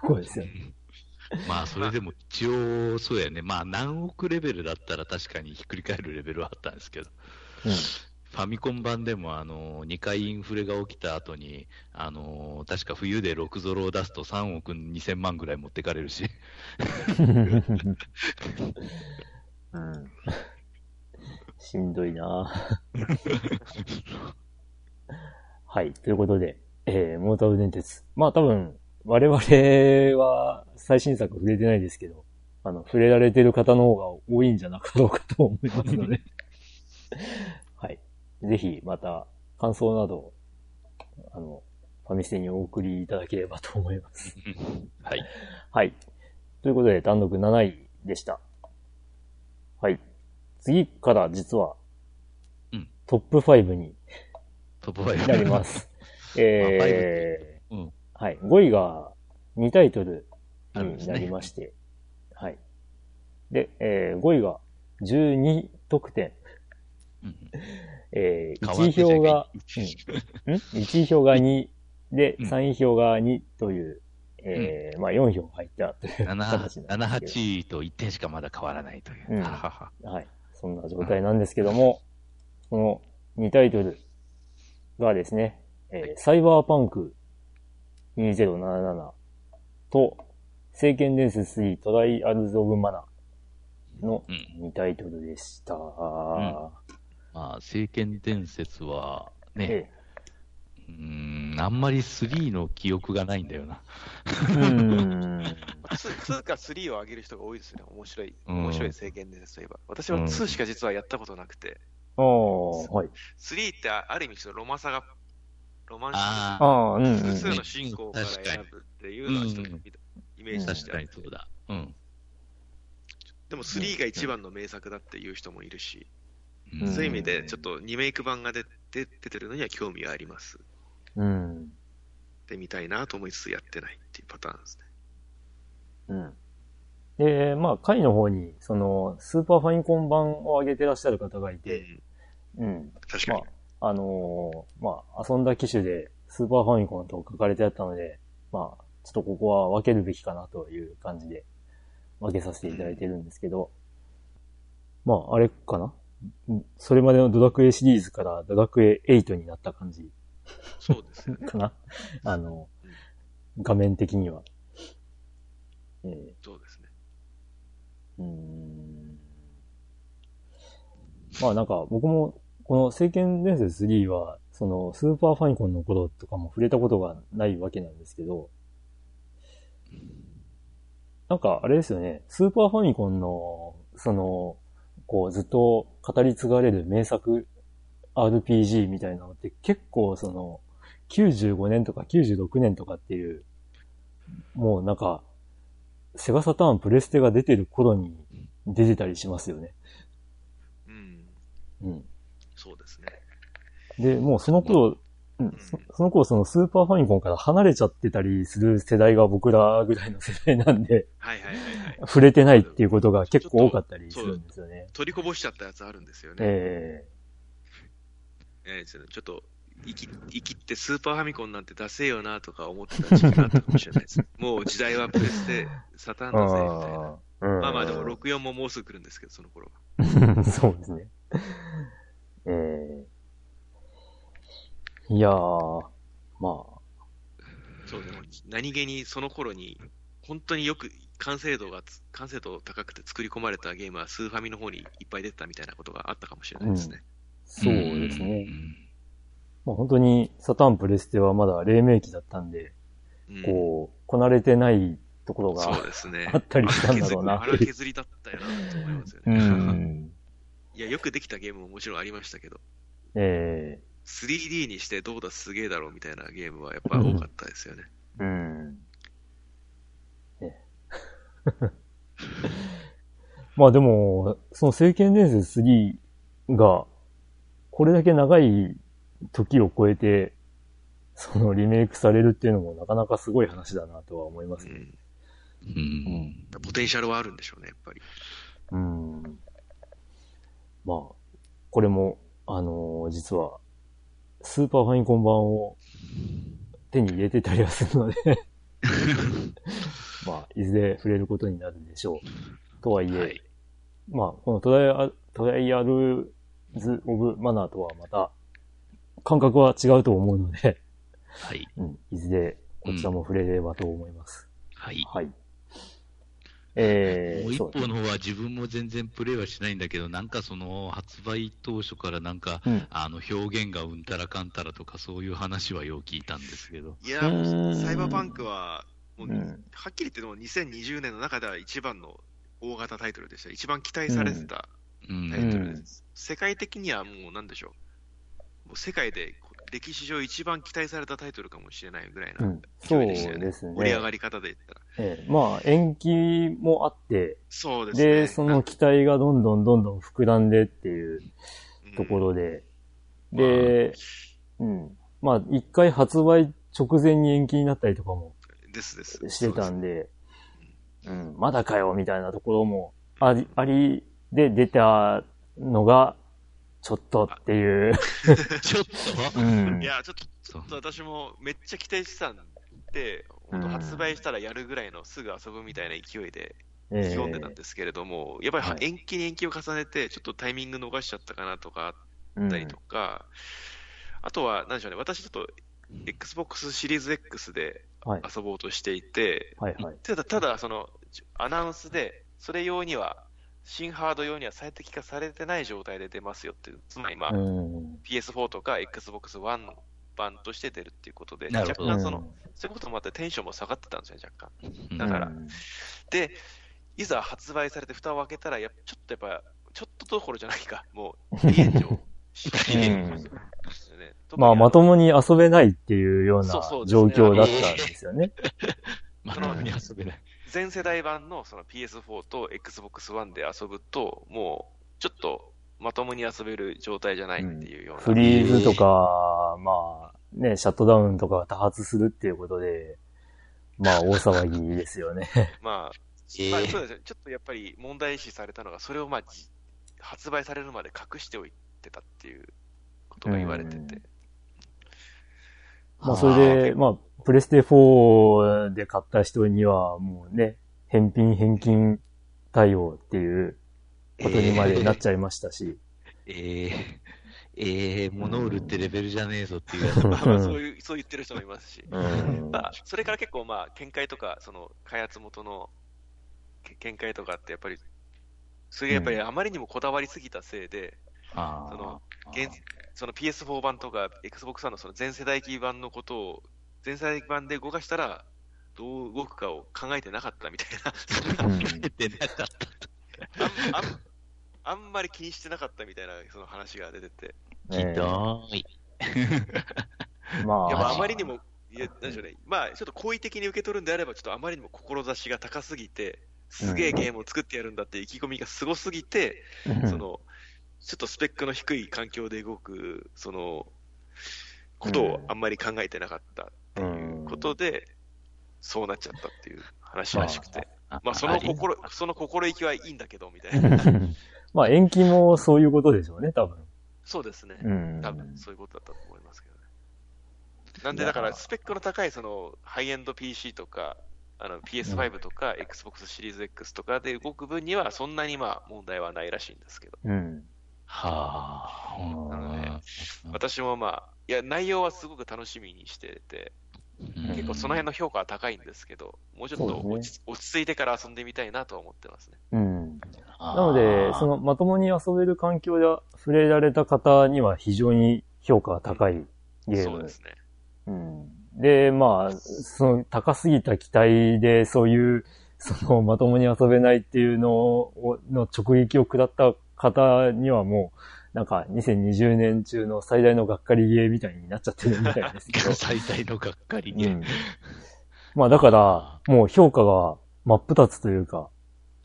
B: ところですよね。
C: まあそれでも一応、そうやね。まあ何億レベルだったら確かにひっくり返るレベルはあったんですけど。
B: うん
C: ファミコン版でも、あの、2回インフレが起きた後に、あの、確か冬で6ゾロを出すと3億2000万ぐらい持ってかれるし。
B: うん。しんどいなはい。ということで、えー、モータル電鉄。まあ多分、我々は最新作触れてないですけど、あの、触れられてる方の方が多いんじゃなかろうかと思いますので、はい。ぜひ、また、感想など、あの、ファミステにお送りいただければと思います。
C: はい。
B: はい。ということで、単独7位でした。はい。次から実は、
C: うん
B: トップ5に
C: トップ5。
B: なりま。す。えー
C: うん。
B: はい。5位が2タイトルになりまして、はい。で、えー、5位が12得点。
C: うん
B: えー、1位票が、
C: ない
B: ん ?1 位票が2で、
C: うん
B: 3位票が2という、えーまあ4票入ったという形なん
C: 7、
B: ですけど。
C: 7 8位と1点しかまだ変わらないという。
B: うん
C: は
B: い。そんな状態なんですけども、この2タイトルがですね、えーサイバーパンク2077と、聖剣伝説3トライアルズ・オブ・マナーの
C: うん。
B: 2タイトルでした。
C: まあ、聖剣伝説はね、
B: え
C: うーん、あんまり3の記憶がないんだよな。
B: うん。
D: 2, か3を上げる人が多いですよね。面白い、
C: うん
D: 面白い制限ですといえば。私は
C: うん
D: 2しか実はやったことなくて、
B: ああ、はい。
D: 3ってある意味ちょっとロマサが、ロマンシ
C: あ
B: ああ、うん、うん。
D: 複数
B: うん
D: の進行から選ぶっていうのはちょっと見たイメージとし
C: 確
D: てあって
C: かにそうだ。うん。
D: でも3が一番の名作だっていう人もいるし、
B: うん
D: そういう意味でちょっとリメイク版が出て出てるのには興味があります。
B: うん。
D: で、見たいなと思いつつやってないっていうパターンですね。
B: うん。で、まあ、回の方に、その、スーパーファインコン版を上げてらっしゃる方がいて、うん。
D: 確かに。
B: あのーまあ、遊んだ機種で、スーパーファミコンと書かれてあったので、まあ、ちょっとここは分けるべきかなという感じで、分けさせていただいてるんですけど、まあ、あれかな？うんそれまでのドラクエシリーズからドラクエ8になった感じ
D: そうですよね。
B: かなあの、画面的には。えー
D: そうですね。
B: うーんまあなんか僕もこの聖剣伝説3はそのスーパーファミコンの頃とかも触れたことがないわけなんですけど、なんかあれですよね、スーパーファミコンのその、こうずっと語り継がれる名作 RPG みたいなのって結構その95年とか96年とかっていう、もうなんかセガサターンプレステが出てる頃に出てたりしますよね。
D: うん。
B: うん。
D: そうですね。
B: で、もうその頃、うん、そその頃そのスーパーファミコンから離れちゃってたりする世代が僕らぐらいの世代なんで、
D: はいはいはいはい。
B: 触れてないっていうことが結構多かったりするんですよね。
D: 取りこぼしちゃったやつあるんですよね。
B: え
D: えーですねちょっと、生き、生きってスーパーファミコンなんて出せよなとか思ってた時期があったかもしれないです。もう時代はプレステ、サターン
B: え
D: だぜ、みたいな。
B: ああ、うん
D: まあまあでも64ももうすぐ来るんですけど、その頃は。
B: そうですね。ええいやー、ま
D: そうでも、何気にその頃に、本当によく完成度がつ、完成度高くて作り込まれたゲームはスーファミの方にいっぱい出てたみたいなことがあったかもしれないですね。
B: あ、そうですね。
C: ん
B: まあ本当にサターンプレステはまだ黎明期だったんで、
D: うん
B: こう、こなれてないところが
D: そうですね。
B: あったりしたんだろうな
D: 荒削りだったよなと思いますよ
B: う
D: ね。
B: ん。
D: いや、よくできたゲームももちろんありましたけど、
B: え
D: 3D にしてどうだすげえだろうみたいなゲームはやっぱ多かったですよね。
B: えうん。ね まあでも、その聖剣伝説3が、これだけ長い時を超えて、そのリメイクされるっていうのもなかなかすごい話だなとは思いますね。
D: うん。
C: うん。
D: ポテンシャルはあるんでしょうね、やっぱり。
B: うん。まあ、これも、あのー実は、スーパーファミコン版を手に入れてたりはするので まあ、いずれ触れることになるでしょう。とはいえ、
D: はい。
B: まあ、このトライアトライアルズ・オブ・マナとはまた、感覚は違うと思うので、
C: はい。
B: うん、いずれこちらも触れればと思います。
C: はい。
B: はい。えー、
C: もう一方の方は自分も全然プレイはしないんだけど、なんかその発売当初からなんか、
B: うん
C: あの表現がうんたらかんたらとかそういう話はよく聞いたんですけど。
D: いや、サイバーパンクは、もう
B: うん
D: はっきり言っても2020年の中では一番の大型タイトルでした。一番期待されてた
C: うん。
D: タイトルです。世界的にはもうなんでしょう。もう世界で歴史上一番期待されたタイトルかもしれないぐらいな
B: うん、そう
D: で
B: すね。
D: 盛り上がり方で言ったら。
B: ええまあ、延期もあって、
D: そうですね。
B: で、その期待がどんどんどんどん膨らんでっていうところで、で、うん。まあ、一回発売直前に延期になったりとかも
D: うんですです。
B: してたん
D: で。
B: で、うん、まだかよ、みたいなところもあり、ありで出たのが、ちょっとっていう、
C: ちょっと、
B: うん。
D: い。や、ちょっと、ちょっと私もめっちゃ期待してたんで、本当発売したらやるぐらいのすぐ遊ぶみたいな勢いで
B: ええ。
D: 読んでたんですけれども、やっぱ
B: はい。
D: り延期に延期を重ねて、ちょっとタイミング逃しちゃったかなとかあ
B: うん
D: ったりとか、あとは、なんでしょうね、私ちょっと Xbox シリーズ X で
B: はい、
D: 遊ぼうとしていて、
B: はい、はい。
D: ただ、ただ、その、アナウンスで、それ用には、新ハード用には最適化されてない状態で出ますよっていう、つまりまあ、
B: うん。
D: PS4 とか Xbox One 版として出るっていうことで、若干その、そういうこともあってテンションも下がってたんですよね、若干。
C: うん
D: だから
B: うん
D: で、いざ発売されて蓋を開けたら、やっぱちょっとやっぱ、ちょっとどころじゃないか、もう、大炎上。
B: まあ、まともに遊べないっていうような
D: そうそうですね
B: 状況だったんですよね。
C: まともに遊べない。
D: 全世代版のその PS4 と Xbox One で遊ぶと、もう、ちょっと、まともに遊べる状態じゃないっていうような。
B: フリーズとか、まあ、ね、シャットダウンとかが多発するっていうことで、まあ、大騒ぎですよね。
D: まあ、
C: えー
D: まあそうですね。ちょっとやっぱり問題視されたのが、それをまあ、じ発売されるまで隠しておいてたっていうことが言われて
B: うん
D: て。
B: まあ、それで、まあ、プレステ4で買った人には、もうね、返品返金対応っていうことにまでなっちゃいましたし。
C: ええええ物売るってレベルじゃねえぞっていうやつ。
D: まあまあ、そういう、そう言ってる人もいますし。
B: うん
D: まあ、それから結構まあ、見解とか、その、開発元のけ見解とかって、やっぱり、それがやっぱりあまりにもこだわりすぎたせいで、
C: あ
D: その
C: あ
D: 現その PS4 版とか Xbox One のその全世代機版のことを、全世代機版で動かしたら、どう動くかを考えてなかったみたいな、
B: うん。
C: 出なかった。
D: あんあんあんまり気にしてなかったみたいなその話が出てて、
C: ひどい。
B: ま
D: いやまあ
B: あ、
D: あまりにも、いやなんでしょうね、まあちょっと好意的に受け取るんであれば、ちょっとあまりにも志が高すぎて、すげえゲームを作ってやるんだって意気込みがすごすぎて、その、ちょっとスペックの低い環境で動く、その、ことをあんまり考えてなかったっていうことで、そうなっちゃったっていう話らしくて。まあ、その心、その心意気はいいんだけど、みたいな。
B: まあ、延期もそういうことでしょうね、多分。
D: そうですね。
B: うん。
D: 多分、そういうことだったと思いますけどね。なんで、だから、スペックの高い、その、ハイエンド PC とか、あの、PS5 とか、Xbox シリーズ X とかで動く分には、そんなにまあ、問題はないらしいんですけど。
B: うん。
C: はあ。
B: な
D: ので私もまあ、いや、内容はすごく楽しみにしてて、
C: うん
D: 結構その辺の評価は高いんですけど、もうちょっと落ち,、落ち着いてから遊んでみたいなとは思ってますね。
B: うん。
C: な
B: なので、その、まともに遊べる環境で触れられた方には非常に評価が高いゲーム
D: そうですね。
B: うんで、まあ、その高すぎた期待で、そういう、その、まともに遊べないっていうのを、の直撃を食らった方にはもう、なんか、2020年中の最大のがっかりゲーみたいになっちゃってるみたいですけど。
C: 最大のがっかりね
B: うん。まあ、だから、もう評価が真っ二つというか、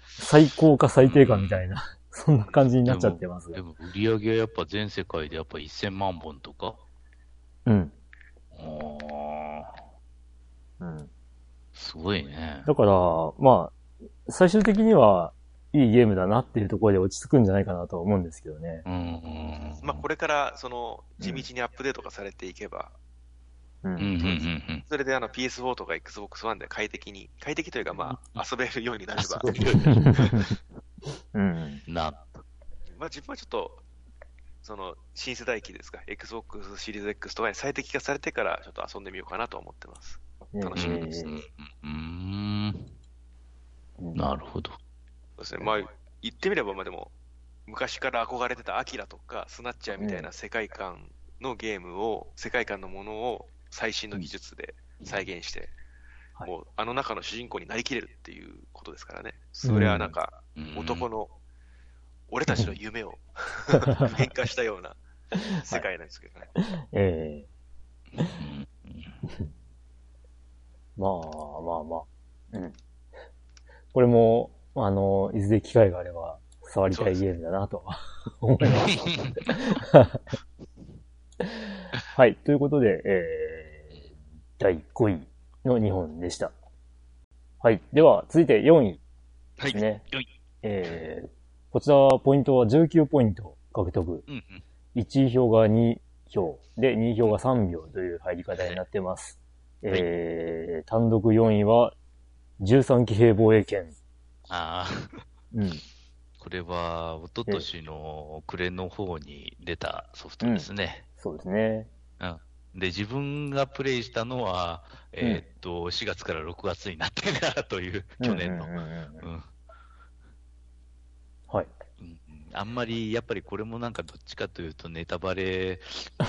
B: 最高か最低かみたいな、そんな感じになっちゃってますが
C: で。も売り上げはやっぱ全世界でやっぱ1000万本とか？
B: うん。
C: ああ、
B: うん。
C: すごいね。
B: だから、まあ、最終的にはいいゲームだなっていうところで落ち着くんじゃないかなとは思うんですけどね。
C: うんうん。
D: まあ、これから、その、地道にアップデートがされていけば、
B: う
C: うんうんうんうん。
D: それであの PS4 とか Xbox One で快適に、快適というかまあ、遊べるようになれば、
B: うん。
C: な、
D: まあ自分はちょっと、その、新世代機ですか、Xbox シリーズ X とかに最適化されてから、ちょっと遊んでみようかなと思ってます。楽しみです。
C: うんなるほど。
D: そうですね。まあ、言ってみれば、まあでも、昔から憧れてたアキラとか、スナッチャーみたいな世界観のゲームを、世界観のものを最新の技術で再現して、
B: はい
D: もう、あの中の主人公になりきれるっていうことですからね。それはなんか、
C: うん
D: 男の、俺たちの夢を 具現化したような世界なんですけどね。
B: ええ
C: うん
B: まあまあまあ。うん。これも、あの、いずれ機会があれば触りたいゲームだなと 思います。はい。ということで、えー、第5位の2本でした。はい。では、続いて4位
C: はい。
B: ですね。
C: よい
B: えー、こちら、ポイントは19ポイント獲得。
C: うんうん。
B: 1位票が2票。で、2位票が3票という入り方になってます。
C: い
B: えー、単独4位は、13騎兵防衛権。
C: ああ、
B: うん。
C: これは、一昨年の暮れの方に出たソフトですね。
B: そうですね。
C: で、自分がプレイしたのは、えーっと、4月から6月になってからという、去年の。
B: うんうんうんうん
C: うん
B: はい。
C: うんあんまり、やっぱりこれもなんかどっちかというとネタバレ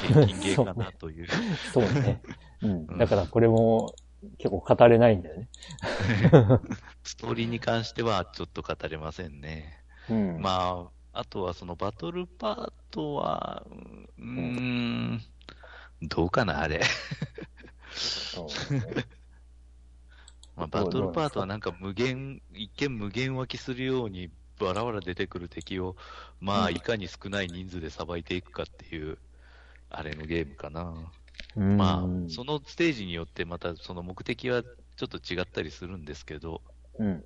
C: 厳禁芸かなという。
B: そうね。うん。
C: うん
B: だからこれも結構語れないんだよね。
C: ストーリーに関してはちょっと語れませんね。
B: うん。
C: まあ、あとはそのバトルパートは、うーん、どうかな、あれ。
B: そうですね
C: まあ、バトルパートはなんか無限、一見無限湧きするように、バラバラ出てくる敵を、まあ、
B: うん
C: いかに少ない人数でさばいていくかっていう、あれのゲームかな。
B: うん
C: まあ、そのステージによってまたその目的はちょっと違ったりするんですけど、
B: うん。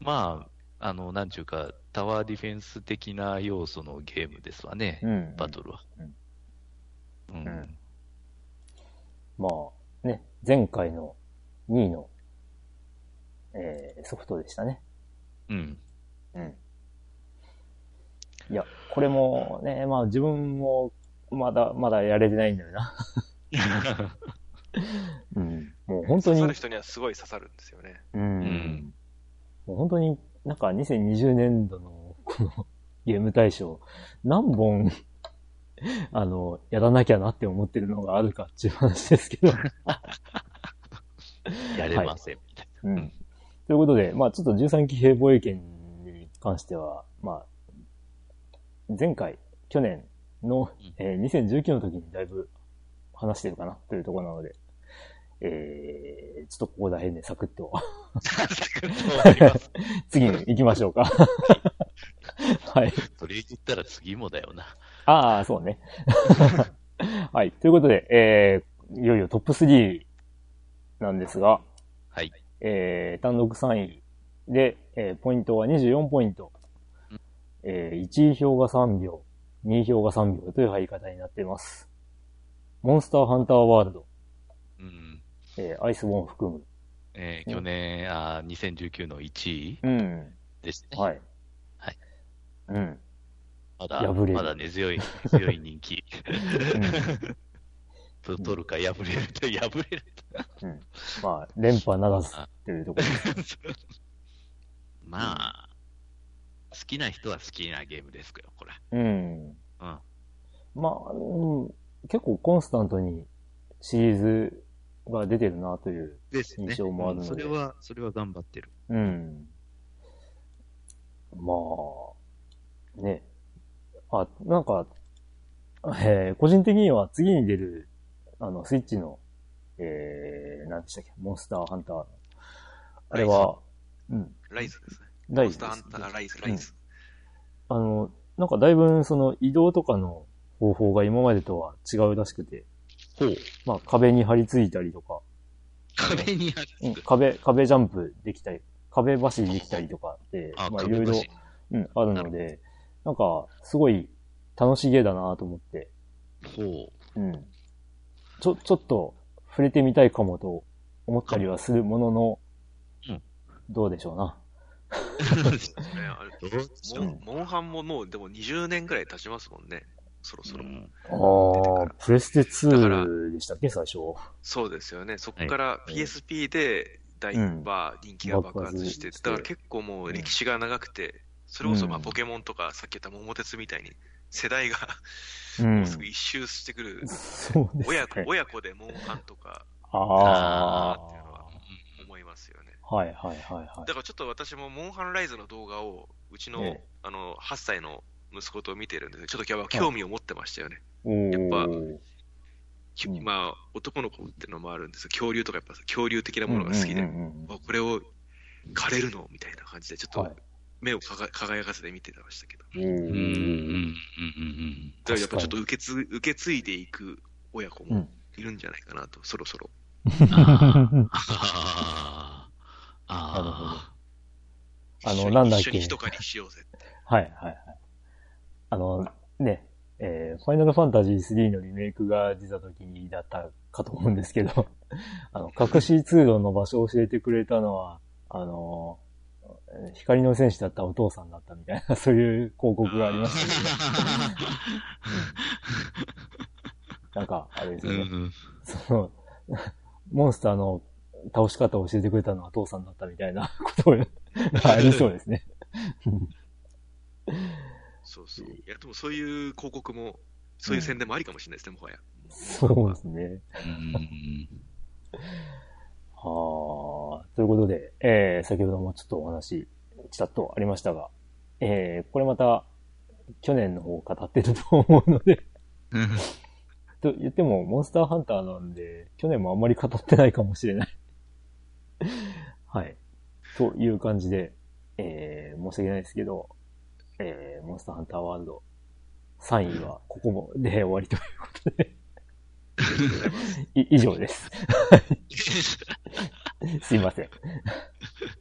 C: まあ、あの、なんちゅうか、タワーディフェンス的な要素のゲームですわね、
B: うん。
C: バトルは。
B: うん
C: うん。
B: うんまあ、ね、前回の2位の、えーソフトでしたね。
C: うん。
B: うん。いや、これもね、まあ自分もまだ、まだやれてないんだよな。うん。もう本当に
D: 刺さる、人にはすごい刺さるんですよね。
B: うん。
C: ん
B: もう本当になんか2020年度のこのゲーム大賞、何本、あの、やらなきゃなって思ってるのがあるかっていう話ですけど。
C: やれません、みたい
B: うん。ということで、まあちょっと13期兵防衛権に関しては、まあ、前回、去年の、えー2019の時にだいぶ話してるかなというところなので、えー、ちょっとここら辺でサクッと
C: な。わかります。
B: 次に行きましょうか。はい。
C: それ言ったら次もだよな。
B: ああ、そうね。はい。ということで、えー、いよいよトップ3なんですが、
C: はい。
B: えー、単独3位で、えー、ポイントは24ポイント。えー、1位票が3秒、2位票が3秒という入り方になっています。モンスターハンターワールド、
C: うん。
B: えー、アイスボーン含む。
C: えー去年、あー2019の1位
B: うん。
C: ですね。
B: はい。
C: はい。
B: うん。
C: まだ、まだ根強い、根強い人気。
B: うん
C: と取るか破れると破れる
B: うん。まあ、連覇ならずというところです。
C: と。まあ、好きな人は好きなゲームですよ、これ。
B: うん。
C: うん。
B: まあ、うん、結構コンスタントにシリーズが出てるなという。印象もあるので
C: それは、それは頑張ってる。
B: うん。まあ、ね。あ、なんか、えー個人的には次に出る、あの、スイッチの、えー、何でしたっけ、モンスターハンターの。あれは、うん、
D: ライズですね。
B: 大事
D: モンスターハンターライズ、ライズ。
B: あの、なんかだいぶその移動とかの方法が今までとは違うらしくて、
C: ほう。
B: まあ壁に張り付いたりとか、
C: 壁にあ
B: うん
C: る。
B: 壁、壁ジャンプできたり、壁走りできたりとかって、
C: あ、
B: まあいろいろうん、あるので、なんか、すごい楽しげだなと思って、
C: ほう。
B: うん。ちょ、ちょっと触れてみたいかもと思ったりはするものの、
C: うん
B: どうでしょうな。
D: ねあれ
C: どうでしょう
D: モンモンハンももうでも20年ぐらい経ちますもんね。そろそろ。
C: うん
B: ああ、プレステ2でしたっけ、最初。
D: そうですよね。そこから
B: い
D: PSP で大
B: うん
D: バー人気が爆発して、だから結構もう歴史が長くて、それこそまあ
B: うん
D: ポケモンとかさっき言った桃鉄みたいに世代が
B: うん
D: もうすぐ一周してくる、親子
B: ね。
D: 親子でモンハンとか
B: あ
D: っていうのは思いますよね。
B: あ。はいはいはいは
D: だからちょっと私もモンハンライズの動画をうちの,、
B: ええ
D: あの8歳の息子と見てるんでちょっと今日は興味を持ってましたよね。やっぱまあ男の子っていうのもあるんです。恐竜とかやっぱ恐竜的なものが好きで、これを枯れるのみたいな感じで、ちょっ
B: はい。
D: と目をかが輝かせて見てましたけど、
B: お
C: うんうんうんうん
B: ー
C: うん。
D: だからやっぱちょっと受け継受け継いでいく親子も
B: うん。
D: いるんじゃないかなと、そろそろ。
C: ああ。
B: なるほど。
C: あ
B: あの
D: 一緒に
B: なんだっけ
D: 一緒に一狩りしようぜって。
B: はいはいはい。あの、ね、えー、ファイナルファンタジー3のリメイクが出た時にだったかと思うんですけど、あの、隠し通路の場所を教えてくれたのは、あの、光の戦士だったお父さんだったみたいな、そういう広告がありましたけど、なんか、あれですよね。
C: うん
B: その、モンスターの倒し方を教えてくれたのは父さんだったみたいなことがありそうですね。
D: そうそう。いや、でもそういう広告も、そういう宣伝もありかもしれないですね、もはや。
B: そうですね。
C: うん。
B: はあ、ということで、えー、先ほどもちょっとお話、ちらっとありましたが、えー、これまた、去年の方を語ってると思うので、と言っても、モンスターハンターなんで、去年もあんまり語ってないかもしれない。はい。という感じで、えー、申し訳ないですけど、えー、モンスターハンターワールド3位はここもで終わりということで、い以上です。すいません。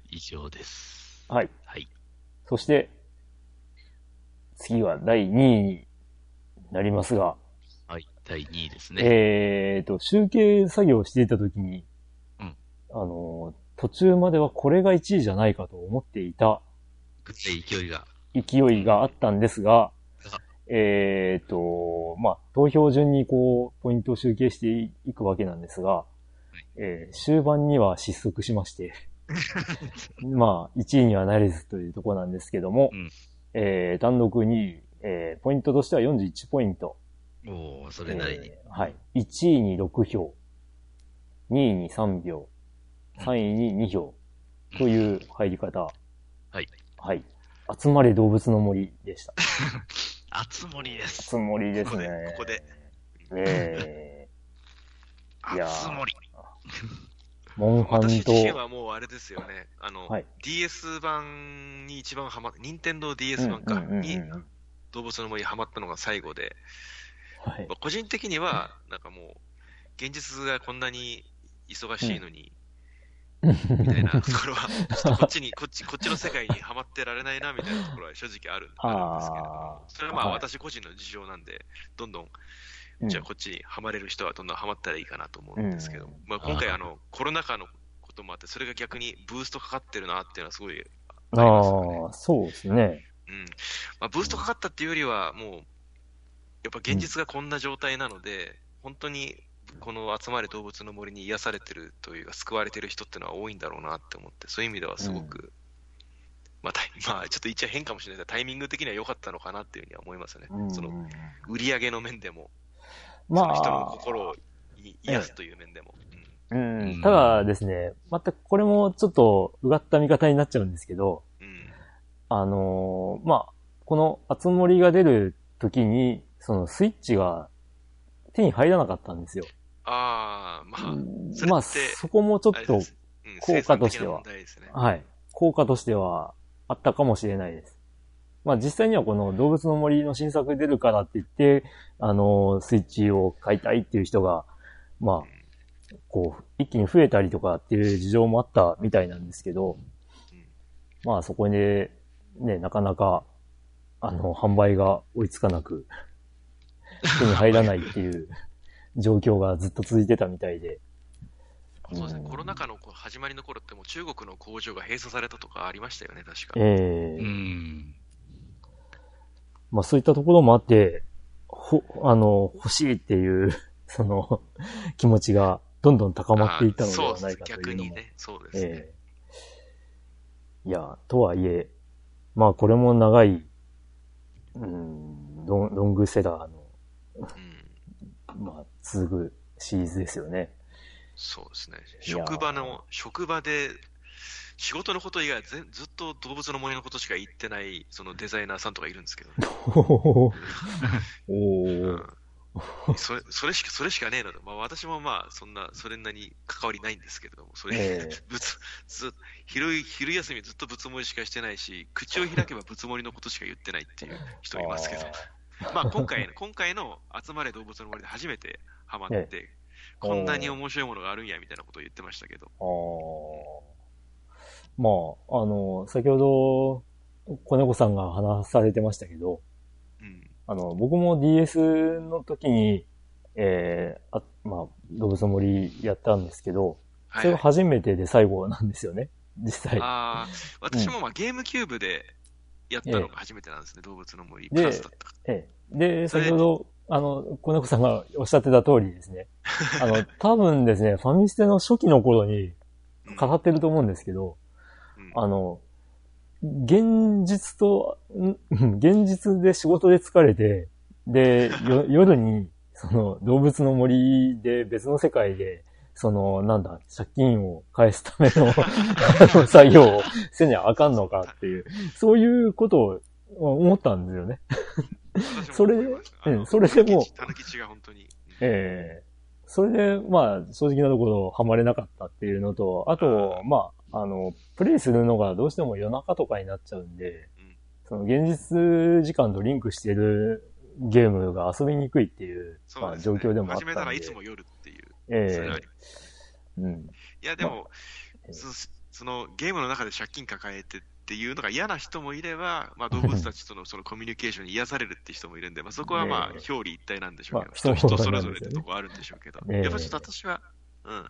C: 以上です。
B: はい。
C: はい。
B: そして、次は第2位になりますが、
C: はい。第2位ですね。
B: えーと、集計作業をしていたときに、
C: うん
B: あの、途中まではこれが1位じゃないかと思っていた
C: 勢いが。
B: 勢いがあったんですが、えーと、まあ、投票順にこう、ポイントを集計していくわけなんですが、えー終盤には失速しまして、まあ、1位にはなれずというところなんですけども、
C: うん
B: えー単独2位、えーポイントとしては41ポイント。
C: おー、それなりに。
B: えーはい。1位に6票、2位に3票、3位に2票という入り方。
C: はい。
B: はい。集まれ動物の森でした。
C: あつ森です。
B: つもりですね。
D: ここで。
B: えいやー
C: あつ森。
B: ー、モンハンと
D: 私自、身はもうあれですよね。あの、
B: はい
D: DS 版に一番ハマっ、任天堂 DS 版か、に動物の森ハマったのが最後で、
B: はい
D: まあ個人的には、なんかもう、現実がこんなに忙しいのに、みたいなところは、ちょっとこっちに、こっち、こっちの世界にハマってられないな、みたいなところは正直あるんですけれどそれはまあ
B: はい。
D: 私個人の事情なんで、どんどん、
B: うん
D: じゃあこっちにハマれる人はどんどんハマったらいいかなと思うんですけど、
B: うん。
D: まあ今回あの、コロナ禍のこともあって、それが逆にブーストかかってるなっていうのはすごいありますよね。
B: ああ、そうですね。
D: うん。まあ、ブーストかかったっていうよりは、もう、やっぱ現実がこんな状態なので、本当に、この集まれ動物の森に癒されてるというか、救われてる人ってのは多いんだろうなって思って、そういう意味ではすごく、まあ、タイ まあ、ちょっと言っちゃ変かもしれないけど、タイミング的には良かったのかなっていうふうには思いますね。
B: うん
D: その、売り上げの面でも、
B: ま
D: その人の
B: あ、
D: 心をい癒すという面でも。
B: う
C: うん
B: ん、ただですね、またこれもちょっとうがった見方になっちゃうんですけど、
D: うん。うん。
B: あのーまあ、このあつ森が出る時に、そのスイッチが手に入らなかったんですよ。
D: ああ、まあ、そ
B: まあ、そこもちょっと効果としては。はい。効果としてはあったかもしれないです。まあ実際にはこの動物の森の新作出るからって言って、あの、スイッチを買いたいっていう人が、まあ、こう、一気に増えたりとかっていう事情もあったみたいなんですけど、まあそこで、ね、なかなか、あの、販売が追いつかなく、手に入らないっていう状況がずっと続いてたみたいで、
D: そうですね、
B: うん
D: コロナ禍の始まりの頃ってもう中国の工場が閉鎖されたとかありましたよね、確か。
B: ええ
C: うん。
B: まあそういったところもあって、ほ、あの、欲しいっていう、その、気持ちがどんどん高まっていったのではないかというのも。
D: 逆にね、そうですね。
B: ええいや、とはいえ、まあこれも長い、うん、ロンロングセラーの、
D: うん、
B: まあ、続くシリーズですよね。
D: そうですね。職場の、職場で、仕事のこと以外全ずっと動物の森のことしか言ってない、そのデザイナーさんとかいるんですけどね。
B: お
D: う
B: ー
D: んそれそれしか、それしかねえのと。まあ私もまあ、そんな、それなに関わりないんですけれども、それ、
B: ええ
D: ぶつ、ず、昼い、昼休みずっとぶつもりしかしてないし、口を開けばぶつもりのことしか言ってないっていう人いますけど。まあ今回、今回の集まれ動物の森で初めてハマって、
B: え
D: こんなに面白いものがあるんやみたいなことを言ってましたけど。
B: まあ、あの、先ほど、子猫さんが話されてましたけど、
D: うん。
B: あの、僕も DS の時に、えー、あ、まあ、動物の森やったんですけど、それが
D: はい、はい。
B: 初めてで最後なんですよね、実際。
D: ああ、私もまあゲームキューブでやったのが初めてなんですね、動物の森。
B: で
D: プラスだったか
B: ええ。で、
D: それ
B: 先ほど、あの、子猫さんがおっしゃってた通りですね。あの、多分ですね、ファミステの初期の頃に
D: ら。
B: 語ってると思うんですけど、
D: うん
B: あの、現実と、ん現実で仕事で疲れて、で、よ 夜に、その動物の森で別の世界で、その、なんだ、借金を返すための 作業をせにゃあかんのかっていう、そういうことを思ったんですよね。それでうんそれでもう
D: たぬきちが本当に。
B: ええそれで、まあ、正直なところハマれなかったっていうのと、あと、まあ、あの、プレイするのがどうしても夜中とかになっちゃうんで、
D: うん
B: その現実時間とリンクしてるゲームが遊びにくいっていう、
D: うですね
B: 状況でもあったんで。
D: 始めたらいつも夜っていう。
B: ええ
D: ります
B: うん。
D: いや、でも、
B: ええ
D: そそのゲームの中で借金抱えてっていうのが嫌な人もいれば、まあ、動物たちとの そのコミュニケーションに癒されるって人もいるんで、まあ、そこはまあ
B: ええ。
D: 表裏一体なんでしょうけど、
B: まあ
D: 人人それぞれってとこあるんでしょうけど、
B: ええ。
D: やっぱりちょっと私は、うん、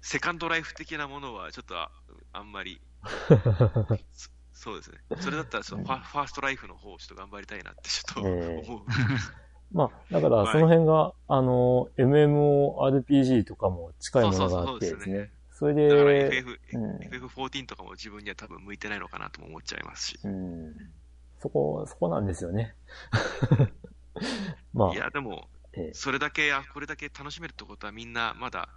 D: セカンドライフ的なものはちょっとああんまり、そそうですね。それだったらそのファファーストライフの方をちょっと頑張りたいなってちょっと
B: ええ。
D: 思う。
B: まあ、だからその辺が、あの、MMORPG とかも近いものがあってです
D: そうそ
B: れ
D: だから
B: で、
D: FF、
B: うん
D: FF14 とかも自分には多分向いてないのかなとも思っちゃいますし。
B: うん、そこ、そこなんですよね。まあ
D: い、や、でも、
B: ええ
D: それだけ、あ、これだけ楽しめるってことはみんなまだ、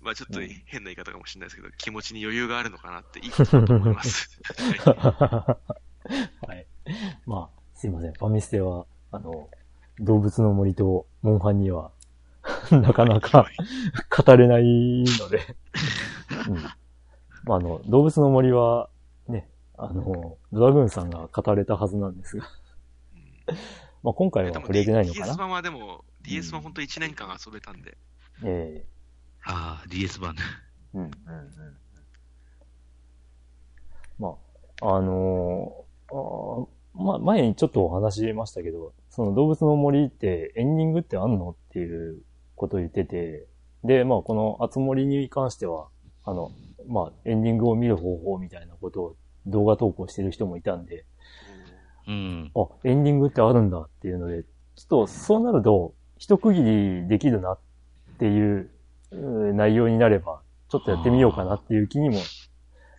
D: まあちょっと
B: うん
D: 変な言い方かもしれないですけど、気持ちに余裕があるのかなっていいことだと思います。は
B: はい。まあ、すいません。ファミステは、あの、動物の森とモンハンには、なかなか 語れないので、うん。まあ、あの、動物の森は、ね、あの、ドラグーンさんが語れたはずなんですが、
D: い
B: まあ、今回は触れてないのか
D: DS
B: な
D: 版はでも、DS 版本当1年間遊べたんで、
B: え
C: ああ、DS 版。ね。
B: えうん、うん、うん。まあ、あのーあーまあ、前にちょっとお話しましたけど、その動物の森ってエンディングってあんの？っていうことを言ってて、で、まあ、このあつ森に関しては、あの、まあ、エンディングを見る方法みたいなことを動画投稿してる人もいたんで、
C: うん。
B: あ、エンディングってあるんだっていうので、ちょっとそうなると、一区切りできるなっていう内容になれば、ちょっとやってみようかなっていう気にも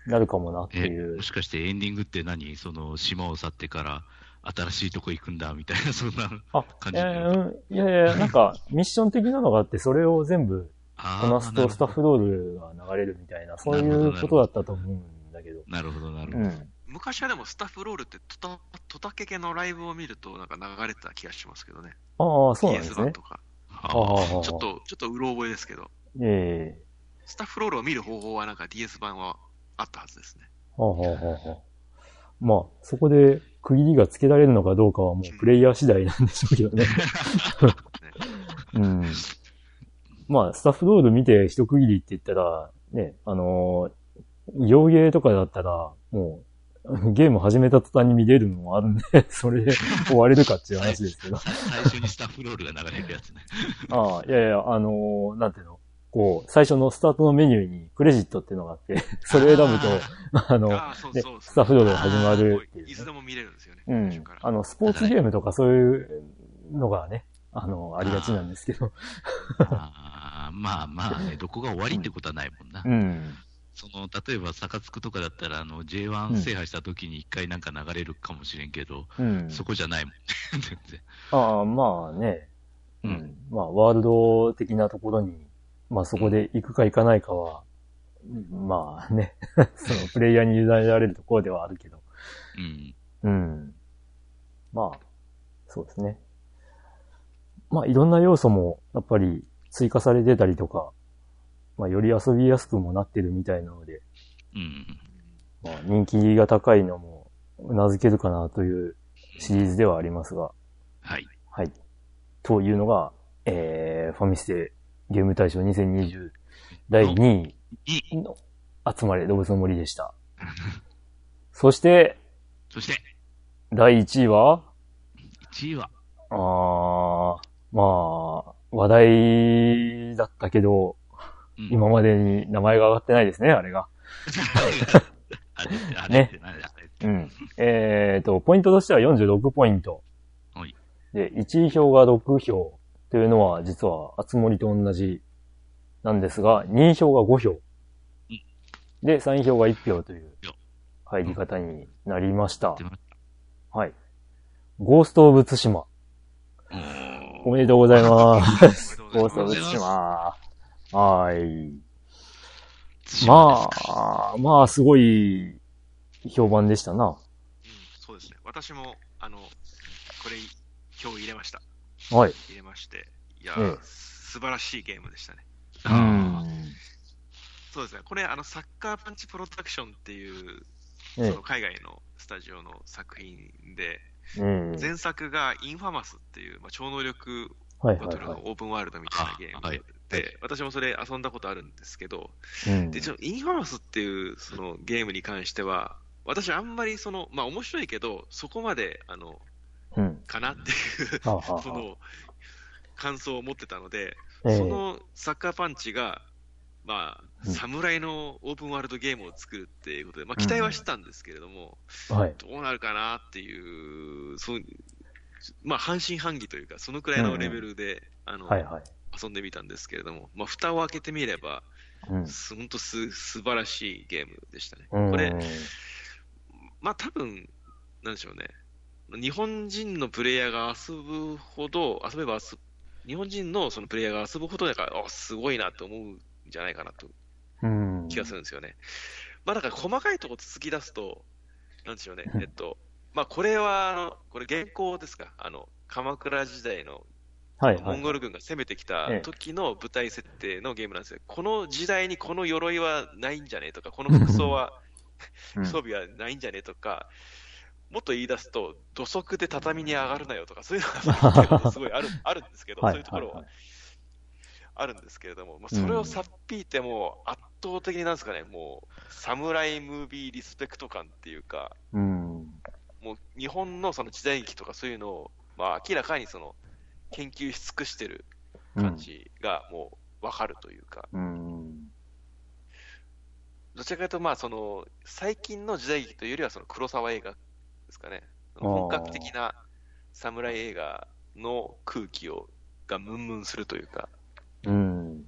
B: なるかもなって
C: え、
B: いう
C: も。しかしてエンディングって何？その島を去ってから新しいとこ行くんだみたいな、そんな。
B: あ、
C: 感じ
B: えーうんいやいや、なんか、ミッション的なのがあって、それを全部
C: あ
B: こなすとスタッフロールが流れるみたいな、そういうことだったと思うんだけど。
C: なるほど、なるほど。
B: うん。
D: 昔はでもスタッフロールってトタ、トタケケのライブを見るとなんか流れてた気がしますけどね。
B: ああ、そうなんですね。
D: 版とか。
B: あ
C: は
B: あ、
D: ちょっと、ちょっとうろ覚えですけど、
B: ええ
D: スタッフロールを見る方法はなんか DS 版はあったはずですね。
B: はあ、はあはあはあ、まあ、そこで区切りがつけられるのかどうかはもうプレイヤー次第なんでしょうけどね。うん。まあ、スタッフロール見て一区切りって言ったら、ね、あのー、洋芸とかだったら、もう、ゲーム始めた途端に見れるのもあるんで、それで終われるかっていう話ですけど。
C: 最初にスタッフロールが流れるやつね。
B: ああ、いやいや、あのーなんていうの？こう、最初のスタートのメニューにクレジットっていうのがあって、それを選ぶと、あの。スタッフロールが始ま
D: も
B: るっていうね、
D: ういつでも見れるんですよね。
B: うんあの、スポーツゲームとかそういうのがね、あの、ありがちなんですけど。
C: あーまあまあね、どこが終わりってことはないもんな。
B: うん。
C: その、例えば、サカツクとかだったら、あの、J1 制覇した時に一回なんか流れるかもしれんけど、
B: うん。
C: そこじゃないもんね、全然。
B: ああ、まあね。
C: う
B: うんん。まあ、ワールド的なところに、まあそこで行くか行かないかは、まあね、そのプレイヤーに委ねられるところではあるけど。
C: うん。
B: うん。まあ、そうですね。まあいろんな要素もやっぱり追加されてたりとか、まあより遊びやすくもなってるみたいなので、
C: うん。
B: まあ人気が高いのも頷けるかなというシリーズではありますが、
C: はい。
B: はい。というのが、えー、ファミステゲーム大賞2020第2
C: い
B: 位の集まれ動物の森でした。そして、
C: そして、
B: 第1位は、
C: 1位は、
B: あー、まあ、話題だったけど、
C: うん
B: 今までに名前が上がってないですね、あれが。
C: あれあれ。
B: うん。えーと、ポイントとしては46ポイント。
C: はい
B: で、1位票が6票というのは、実は、あつ森と同じなんですが、2位票が5票。で、3位票が1票という
C: よ。
B: 入り方になりましたはい。ゴースト・オブ・ツシマ。おめでとうございます。ゴースト・オブ・ツシマ。はい。まあ、まあ、すごい評判でしたな。
D: うん、そうですね。私も、あの、これ、今日入れました。
B: はい。
D: 入れまして、いや、
B: ええ
D: 素晴らしいゲームでしたね。
B: う
C: あ
B: ん。
D: そうですね。これ、あの、サッカーパンチプロダクションっていう、そ
B: え
D: の海外のスタジオの作品で、
B: え。うん。
D: 前作がインファマスっていう、まあ、超能力
B: はい
D: バトル
B: はいはい。
D: のオープンワールドみたいなゲーム
C: あはい
D: で、私もそれ遊んだことあるんですけど、
B: うん
D: で、ちょインファマスっていうそのゲームに関しては、私あんまりその、まあ面白いけど、そこまで、あの、
B: うん。
D: かなっていう、
B: はあはあはあ
D: その、感想を持ってたので、
B: ええ
D: そのサッカーパンチが、まあ、
B: うん
D: 侍のオープンワールドゲームを作るっていうことで、まあ期待はしてたんですけれども、
B: はい。
D: どうなるかなっていう、そう、まあ半信半疑というか、そのくらいのレベルで、あの、
B: はいはい。
D: 遊んでみたんですけれども、まあ蓋を開けてみれば、
B: うん。
D: す本当す素晴らしいゲームでしたね。
B: うん
D: これ、まあ多分、なんでしょうね。日本人のプレイヤーが遊ぶほど、遊べば遊ぶ、日本人のそのプレイヤーが遊ぶほど、なんか、あ、すごいなと思うんじゃないかなと
B: うん。
D: 気がするんですよね。まあだから細かいところ続き出すと、なんでしょうね。えっと、まあこれは、あの、これ原稿ですか。あの、鎌倉時代の
B: はいはい。
D: モンゴル軍が攻めてきた
B: ええ
D: 時の舞台設定のゲームなんですよ。この時代にこの鎧はないんじゃねえとか、この 服装は、
B: うん
D: 装備はないんじゃねえとか、もっと言い出すと、土足で畳に上がるなよとか、そういうのがすごいあるあるんですけど、
B: はい
D: そういうところはあるんですけれども、まあ、それをさっぴいても、圧倒的になんですかね、もう、サムライムービーリスペクト感っていうか、
B: うん。
D: もう日本のその時代劇とかそういうのを、まあ、明らかにその研究し尽くしてる感じがもう分かるというか、
B: うん。
D: どちらかというと、まあ、その最近の時代劇というよりはその黒沢映画ですかね、本格的な侍映画の空気をがムンムンするというか、
B: うん。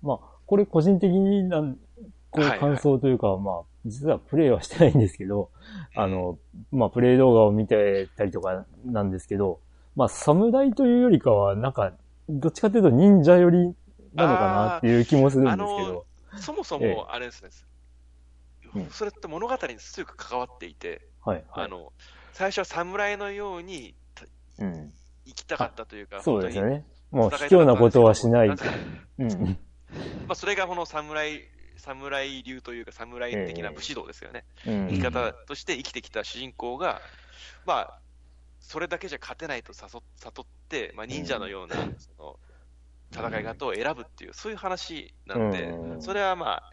B: まあ、これ個人的な、こう
D: はいはい。
B: 感想というか、まあ、実はプレイはしてないんですけど、あの、まあ、プレイ動画を見てたりとかなんですけど、まあ、侍というよりかは、なんか、どっちかというと忍者寄りなのかなっていう気もするんですけど。
D: そもそ
B: ええ。
D: もあれですね、
B: うん。
D: それって物語に強く関わっていて、
B: はい、はい。
D: あの最初は侍のようにた
B: うん。
D: 生きたかったというか、
B: そうですよ
D: ね。
B: ね。もう、卑怯なことはしない。うん。
D: まあ、それがこの侍、侍流というか、侍的な武士道ですよね。
B: うん
D: 生き方として生きてきた主人公が、まあ、それだけじゃ勝てないと悟悟って、まあ、忍者のような、その戦い方を選ぶっていう、そういう話なんで、
B: うん
D: それはまあ、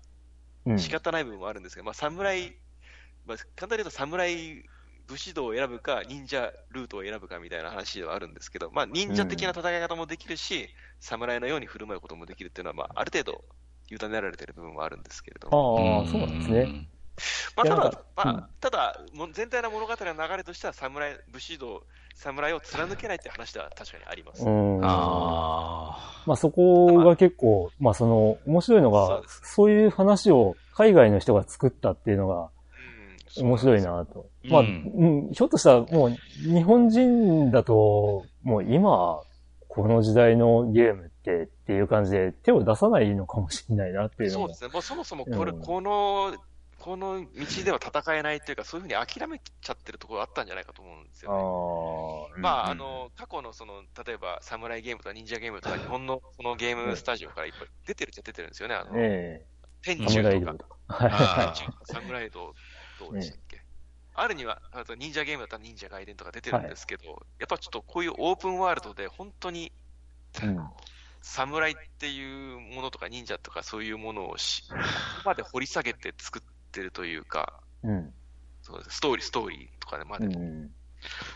B: うん
D: 仕方ない部分もあるんですけど、まあ、侍、まあ、簡単に言うと侍武士道を選ぶか、忍者ルートを選ぶかみたいな話ではあるんんですけど、まあ、忍者的な戦い方もできるし、侍のように振る舞うこともできるっていうのは、まあ、ある程度、委ねられてる部分はあるんですけれども、
B: ああ、そうなんですね。
D: まあ、ただま
B: うん
D: あ、ただ、もう全体の物語の流れとしては、侍、武士道、侍を貫けないっていう話では確かにあります。
B: うん。
C: あ
B: まあそこが結構、まあその、面白いのが
D: そう
B: いう話を海外の人が作ったっていうのが
D: うん
B: 面白い。なと。
C: うん
B: まあ、うん、ひょっとしたらもう日本人だと、もう今、この時代のゲームってっていう感じで手を出さないのかもしれないなっていう
D: そうですね。もうそもそもこれ、
B: うん
D: この、この道では戦えないというか、そういうふうに諦めちゃってるところあったんじゃないかと思うんですよね。
B: ああ、
D: まあ、
C: うん
D: あの、過去のその、例えば、サムライゲームとか忍者ゲームとか、日本のそのゲームスタジオからいっぱい出てるっちゃ出てるんですよね。あの、
B: え
D: 天
B: え、サムライ
D: 中とか
B: ドと、か。はい
C: あ
D: 天中とかサムライド、どうでしたっけ、あるには、あと忍者ゲームだったら忍者外伝とか出てるんですけど、やっぱちょっとこういうオープンワールドで本当に
B: うん
D: 侍っていうものとか忍者とかそういうものをし、ここまで掘り下げて作ってるというか、
B: うん。
D: そうですストーリー、ストーリーとかでまで、こ
B: うん。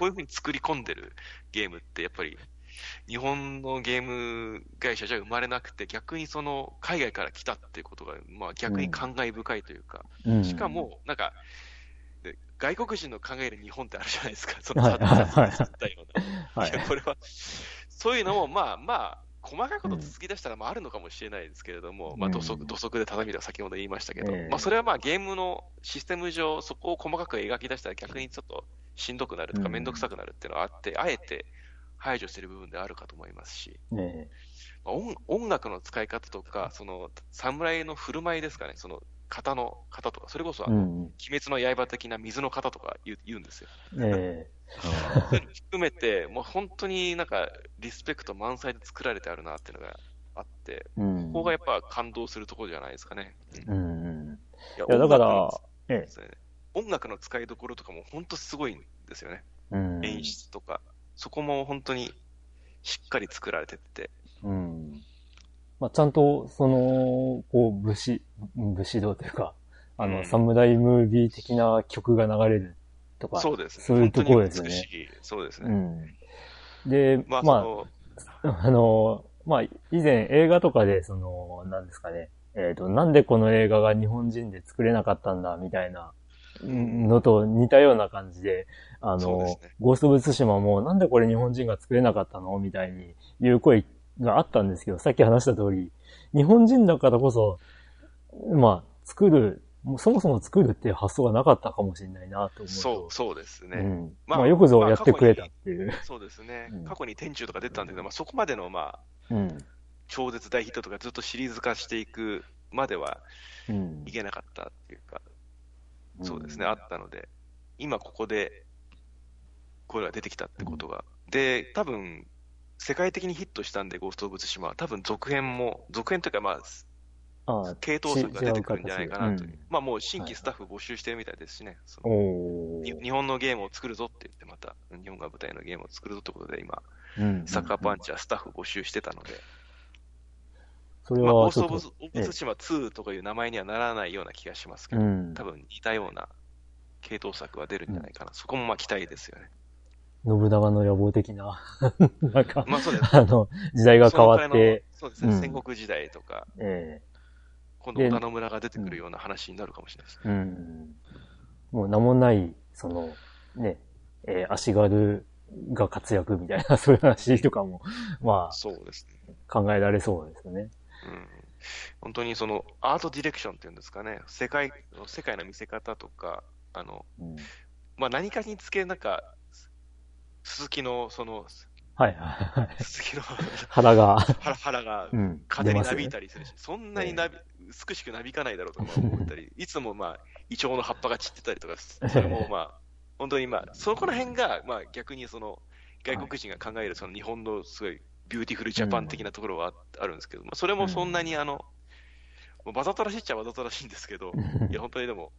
D: ういうふうに作り込んでるゲームって、やっぱり、日本のゲーム会社じゃ生まれなくて、逆にその海外から来たっていうことが、まあ逆に感慨深いというか、
B: うん。
D: しかも、なんか、で外国人の考える日本ってあるじゃないですか、その
B: はいはい
D: これは、そういうのも、まあまあ、細かいこと続き出したらまああるのかもしれないですけれども、まあ
B: うん。
D: 土足土足で畳とか先ほど言いましたけど、
B: ええ。
D: まあそれはまあゲームのシステム上、そこを細かく描き出したら逆にちょっとしんどくなるとか、
B: うん。
D: めんどくさくなるっていうのはあって、あえて排除してる部分であるかと思いますし、
B: ね
D: まあ音音楽の使い方とか、その侍の振る舞いですかね、その型の型とか、それこそあの、
B: うん。
D: 鬼滅の刃的な水の型とか言う言うんですよ。
B: え
D: そういうの含めて、もう本当になんかリスペクト満載で作られてあるなっていうのがあって、
B: えうん。
D: ここがやっぱ感動するところじゃないですかね。うん
B: うんうん。
D: いや
B: だから
D: 音楽の、
B: ええ
D: 音楽の使いどころとかも本当すごいんですよね。
B: うん。
D: 演出とか。そこも本当にしっかり作られてって。
B: うん。まあ、ちゃんと、その、こう、武士、武士道というか、あの、
D: うん
B: サムライムービー的な曲が流れるとか、
D: そうですね。
B: そういうところですよね。
D: そうですね。
B: うん。で、
D: まあ、
B: まあ、
D: そ
B: あの、まあ、以前映画とかで、その、なんですかね、えっ、と、なんでこの映画が日本人で作れなかったんだ、みたいなのと似たような感じで、あの、
D: ね
B: ゴースト・オブ・ツシマも、なんでこれ日本人が作れなかったのみたいにいう声があったんですけど、さっき話した通り、日本人だからこそ、まあ、作る、もうそもそも作るっていう発想がなかったかもしれないなと思うと。
D: そう、そうですね。
B: うん。
D: まあ
B: まあ、よくぞやってくれたっていう。
D: そうですね
B: うん。
D: 過去に天中とか出てたんだけど、まあ、そこまでの、まあ、
B: うん。
D: 超絶大ヒットとかずっとシリーズ化していくまでは
B: うん
D: い。けなかったっていうか、そうですね、あったので、今ここで、これが出てきたってことが。で、多分、世界的にヒットしたんで、ゴースト・オブ・ツシマは、多分続編も、続編というか、まあ、系統作が出てくるんじゃないかなという。まあもう新規スタッフ募集してるみたいですしね。日本のゲームを作るぞって言って、また、日本が舞台のゲームを作るぞってことで、今、
B: うん。
D: サッカーパンチはスタッフ募集してたので、
B: それ
D: まあ、ゴ
B: は
D: ースト・オブオブ・ツシマ2とかいう名前にはならないような気がしますけど、
B: うん
D: 多。分似たような系統作は出るんじゃないかな。そこもまあ期待ですよね。
B: 信長の野望的な、なんか、
D: まあそうです。
B: あの、時代が変わって、
D: そうですね、
B: うん
D: 戦国時代とか、
B: え
D: 今度織田信長が出てくるような話になるかもしれないです。
B: えうん。もう名もない、その、ね、えー足軽が活躍みたいな、そういう話とかも、ま
D: そうですね。
B: あ、考えられそうですよね。
D: うん。本当にそのアートディレクションっていうんですかね、世界世界の見せ方とか、あの
B: うん。
D: まあ、何かにつけ、なんか、鈴木の、その、
B: はいはい。はい。
D: 鈴木の
B: 腹が、
D: 腹腹が
B: うん。
D: 風になびいたりするし、そんなになび、美しくなびかないだろうとか思ったり、いつもまあ、イチョウの葉っぱが散ってたりとか、それもまあ、本当にまあ、そこら辺が、まあ逆にその、外国人が考えるその日本のすごいBeautiful Japan 的なところはああるんですけど、まあそれもそんなにあの、わざとらしいっちゃわざとらしいんですけど、いや、本当にでも、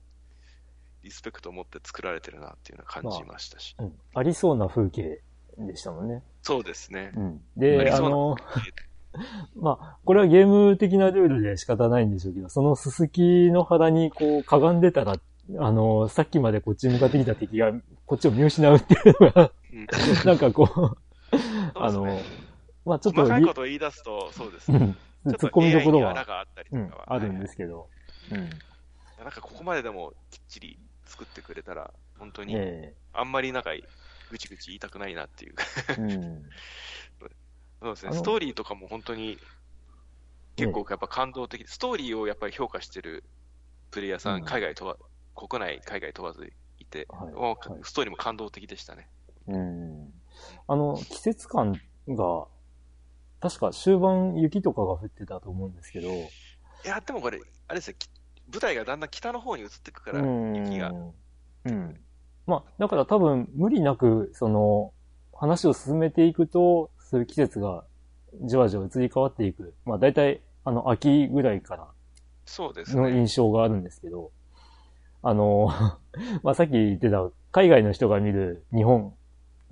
D: リスペクトを持って作られてるなっていうのは感じましたし。
B: うんありそうな風景でしたもんね。
D: そうですね。
B: うん。
D: あ
B: で、あ
D: りそうな
B: の、まあ、これはゲーム的なルールで仕方ないんでしょうけど、そのすすきの原にこう、かがんでたら、あの、さっきまでこっちに向かってきた敵が、こっちを見失うっていうのが、
D: うん
B: なんかこう、あのまあちょっとリ
D: 細かいことを言い出すと、そうですね。
B: うん、
D: ちょっと
B: 突っ込みどころ
D: に穴
B: は、
D: があったり
B: うん
D: とかは、
B: あるんですけど、うん。
D: なんかここまででもきっちり作ってくれたら、本当に、
B: え
D: あんまりなんか、ぐちぐち言いたくないなっていう。
B: えうん。
D: そうですね、ストーリーとかも本当に、結構やっぱ感動的、ストーリーをやっぱり評価してるプレイヤーさん、
B: うん
D: 海外問わ、国内、海外問わずいて、
B: はい
D: ストーリーも感動的でしたね。
B: うん。あの、季節感が、確か終盤雪とかが降ってたと思うんですけど、
D: いや、でもこれ、あれですよ、き舞台がだんだん北の方に移っていくから、
B: うん
D: 雪が。
B: うん。まあ、だから多分無理なく、その、話を進めていくと、そういう季節がじわじわ移り変わっていく。まあ大体、あの、秋ぐらいから
D: そうです
B: の
D: ね。
B: 印象があるんですけど、あの、まあさっき言ってた、海外の人が見る日本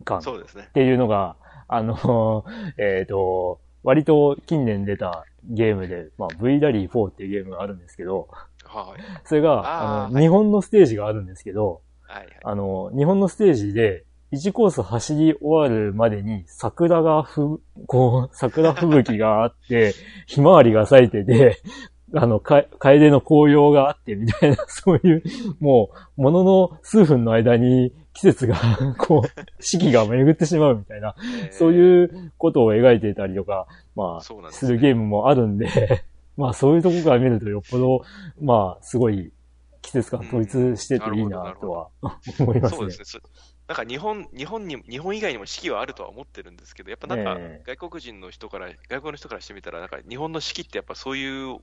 B: 感っ
D: そうですね。
B: ていうのが、あの、えっ、と、割と近年出たゲームで、まあ V ラリー4っていうゲームがあるんですけど、
D: はい。
B: それが、
D: あーはい
B: 日本のステージがあるんですけど、
D: はいはい。
B: あの、日本のステージで、1コース走り終わるまでに桜がふ、こう、桜吹雪があって、ひまわりが咲いてて、あの、か、楓の紅葉があってみたいな、そういう、もう、ものの数分の間に季節が、こう、四季が巡ってしまうみたいな、
D: えー
B: そういうことを描いていたりとか、まあ、
D: ね
B: するゲームもあるんで、まあそういうとこから見るとよっぽど、まあすごい季節感統一してていいなとは思いますね
D: そうです。ね。そなんか日本、日本に、日本以外にも四季はあるとは思ってるんですけど、やっぱなんか
B: え
D: 外国人の人から、外国の人からしてみたら、なんか日本の四季ってやっぱそういう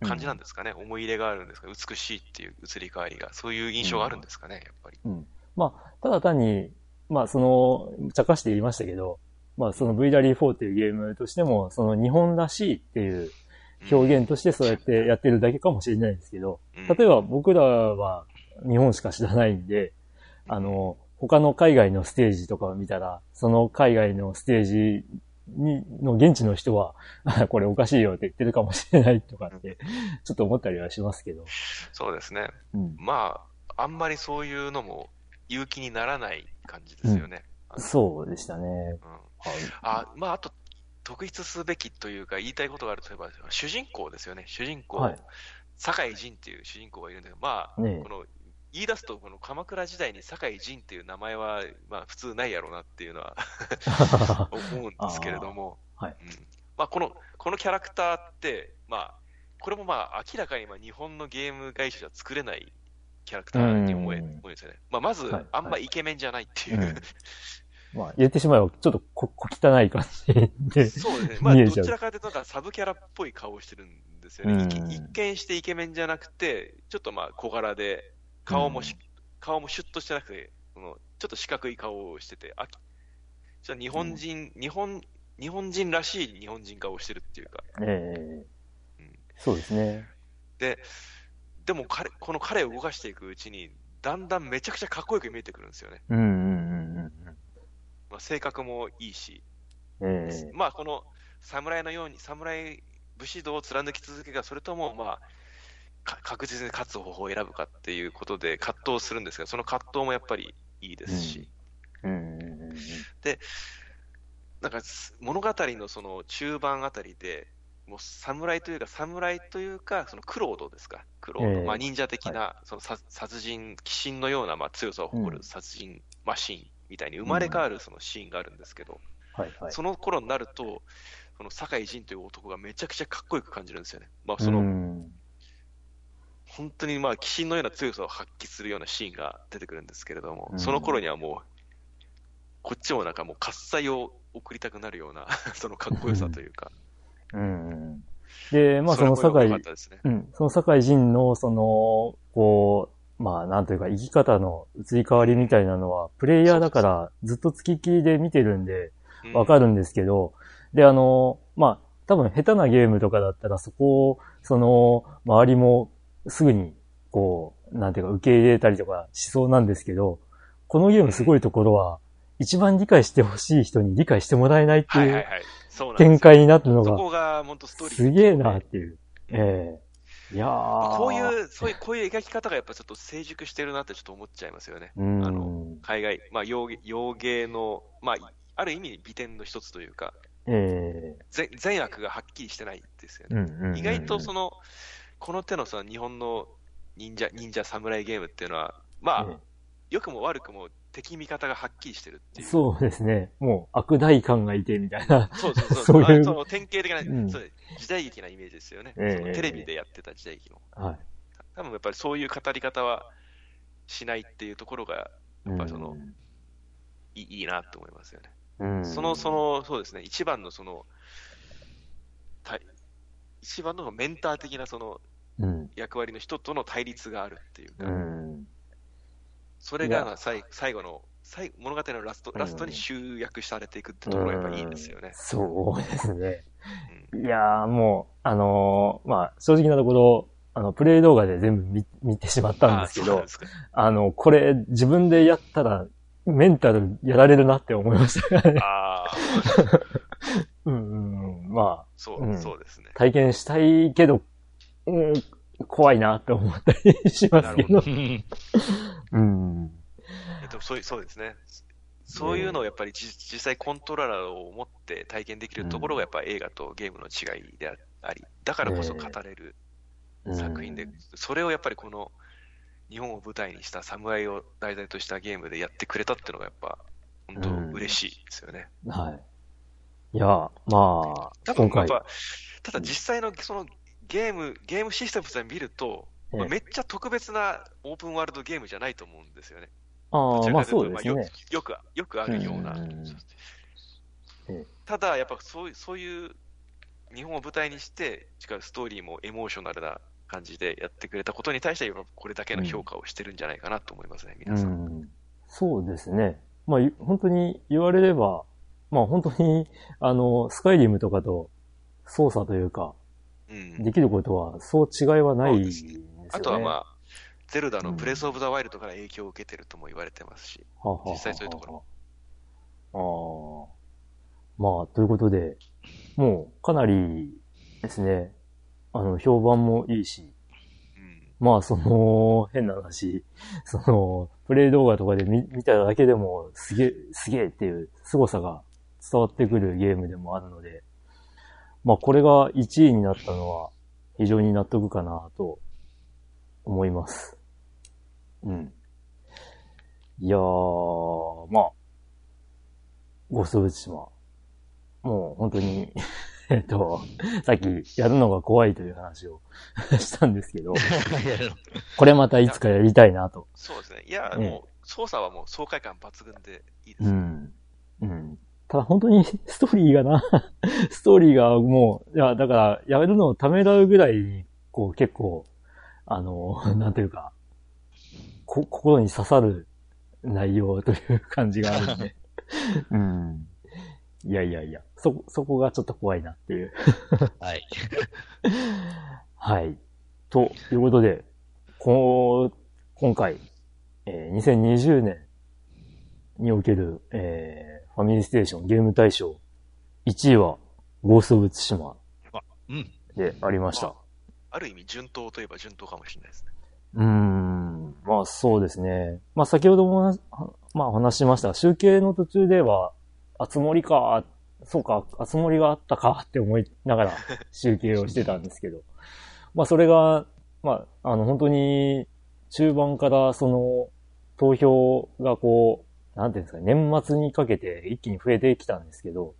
D: 感じなんですかね？思い入れがあるんですか？美しいっていう移り変わりが。そういう印象があるんですかね、やっぱり。
B: うん。まあ、ただ単に、まあその、茶化して言いましたけど、まあその V ラリー4っていうゲームとしても、その日本らしいっていう表現としてそうやってやってるだけかもしれないんですけど、
D: うん
B: 例えば僕らは日本しか知らないんで、あの、他の海外のステージとかを見たら、その海外のステージに、の現地の人は、あ これおかしいよって言ってるかもしれないとかって、ちょっと思ったりはしますけど。
D: そうですね。
B: うん。
D: まあ、あんまりそういうのも勇気にならない感じですよね。
B: そうでしたね。
D: あ、まあ、あと、特筆すべきというか、言いたいことがあるとすれば、主人公ですよね。主人公、
B: はい。
D: 酒井仁っていう主人公がいるんだけど、まあ、
B: ねえ。
D: この、言い出すと、この鎌倉時代に酒井仁っていう名前は、まあ、普通ないやろうなっていうのは 思うんですけれども、
B: はい。
D: うん。まあ、この、このキャラクターって、まあ、これもまあ、明らかにまあ日本のゲーム会社じゃ作れないキャラクターに思え
B: うん
D: ですよね。まあ、まず
B: はい、
D: あんまイケメンじゃないっていう。
B: うんまあ、言ってしまえば、ちょっとこ小汚い感じで。
D: そうですね。まあ、ど
B: ち
D: らかというと、なんかサブキャラっぽい顔をしてるんですよね。一
B: うん
D: 一見してイケメンじゃなくて、ちょっとまあ小柄で、顔もし、顔もシュッとしてなくて、そのちょっと四角い顔をしてて、あちょっと日本人、日本、日本人らしい日本人顔をしてるっていうか。
B: ええそうですね。
D: で、でも彼、この彼を動かしていくうちに、だんだんめちゃくちゃかっこよく見えてくるんですよね。
B: うんうんうんうん
D: まあ、性格もいいし、
B: うん。ええ。
D: まあ、この侍のように、侍武士道を貫き続けるか、それとも、まあ、か確実に勝つ方法を選ぶかっていうことで葛藤するんですが、その葛藤もやっぱりいいですし、
B: うん。うんうんうん
D: なんかす物語のその中盤あたりで、もう侍というか、侍というか、そのクロードですか、クロード、
B: ええ。
D: まあ、忍者的な、そのさ殺人、鬼神のようなまあ強さを誇
B: うん。
D: る殺人マシーンみたいに生まれ変わるそのシーンがあるんですけど、
B: はいはい。
D: その頃になると、その酒井仁という男がめちゃくちゃかっこよく感じるんですよね。まあ、その、
B: うん。
D: 本当にまあ、鬼神のような強さを発揮するようなシーンが出てくるんですけれども、
B: うん。
D: その頃にはもう、こっちもなんかもう喝采を送りたくなるような、そのかっこよさというか、
B: うんうんで、まあその酒井。うん。その酒井仁の、その、こう、まあ、なんというか、生き方の移り変わりみたいなのは、プレイヤーだから、ずっと付きっきりで見てるんで、
D: うん
B: わかるんですけど、で、あの、まあ、多分下手なゲームとかだったら、そこを、その、周りも、すぐに、こう、なんていうか、受け入れたりとかしそうなんですけど、このゲームすごいところは、一番理解してほしい人に理解してもらえないっていう
D: はいはいはい。
B: 展開になってるのが、
D: そこが本当ストーリー。
B: すげえなっていう。ええいやー。
D: こういう、そういう、こういう描き方がやっぱちょっと成熟してるなってちょっと思っちゃいますよね。
B: うん、
D: あの海外、まあ洋芸、洋芸の、まあ、ある意味美点の一つというか、
B: え
D: 善善悪がはっきりしてないですよね。
B: えうんうんうん
D: 意外とその、この手のその日本の忍者、忍者侍ゲームっていうのは、まあ、
B: え
D: 良くも悪くも敵味方がはっきりしてるって
B: え
D: いう。
B: そうですね。もう悪大感がいてみたいな。
D: そうそうそう。
B: そういう
D: あその典型的な、
B: うん
D: そう時代劇なイメージですよね。
B: ええ
D: そのテレビでやってた時代劇の。
B: はい。
D: 多分やっぱりそういう語り方はしないっていうところが
B: や
D: っぱりそのいいいいなと思いますよね。
B: うん、
D: その、その、そうですね、一番のその、た一番のメンター的なその
B: うん。
D: 役割の人との対立があるっていうか、
B: うん。
D: それが最最後の、最物語のラスト、
B: うん
D: ラストに集約されていくってところがやっぱいいですよね。
B: そうですね。
D: うん
B: いやーもう、あのーまあ、正直なところ、あの、プレイ動画で全部見見てしまったんですけど
D: あ
B: の、これ自分でやったら、メンタルやられるなって思いましたね。
D: ああ、
B: うんうんうん。まあ、
D: そう、
B: うん
D: そうですね。
B: 体験したいけど、うん、怖いなって思ったりしますけど。うん。
D: えっと、そういそうですね。そういうのをやっぱりじ実際コントローラーを持って体験できるところがやっぱり映画とゲームの違いであり、だからこそ語れる作品で、それをやっぱりこの日本を舞台にした侍を題材としたゲームでやってくれたっていうのがやっぱ、本当嬉しいですよね。
B: はい。いや、まあ、
D: 多分
B: 今回、
D: やっぱ、ただ実際のそのゲーム、ゲームシステムさえ見ると、めっちゃ特別なオープンワールドゲームじゃないと思うんですよね。
B: ああ、まあそうですね。
D: よく、よくあるような
B: う。
D: ただ、やっぱそういう、そういう日本を舞台にして、違うストーリーもエモーショナルな感じでやってくれたことに対して、これだけの評価をしてるんじゃないかなと思いますね、
B: う
D: 皆さん。
B: ん。そうですね。まあ、ゆ本当に言われれば、まあ本当に、あの、スカイリムとかと操作というか、
D: うん。
B: できることは、そう違いはないんですよね。
D: あとはまあ、ゼルダのブレスオブザワイルドから影響を受けてるとも言われてますし、
B: はあはあはあ
D: 実際そういうとこ
B: ろ。ああ。まあ、ということで、もうかなりですね、あの、評判もいいし、
D: うん。
B: まあ、その、変な話、その、プレイ動画とかで見見ただけでも、すげえ、すげえっていう凄さが伝わってくるゲームでもあるので、まあ、これが1位になったのは、非常に納得かなと思います。うん。いやー、まあ、ゴーストブツシマ。もう本当に、えっと、さっきやるのが怖いという話を したんですけど、これまたいつかやりたいなと。
D: そうですね。いや、
B: ええ
D: もう、操作はもう爽快感抜群でいいですね。
B: うん。うん。ただ本当に ストーリーがな、ストーリーがもう、いや、だから、やるのをためらうぐらいに、こう結構、あの、なんというか、こ、心に刺さる内容という感じがあるんで。うん。いやいやいや、そ、そこがちょっと怖いなっていう。
C: はい。
B: はい。ということで、こう、今回、えー2020年における、えーファミリーステーションゲーム大賞1位はゴースト・オブ・ツシマ
C: うん。
B: でありました。
D: ある意味、順当といえば順当かもしれないですね。
B: うーん。まあそうですね。まあ先ほどもな、まあ話しました。集計の途中では、あつ森か、そうか、あつ森があったかって思いながら集計をしてたんですけど。まあそれが、まあ、あの本当に中盤からその投票がこう、なんていうんですか、年末にかけて一気に増えてきたんですけど、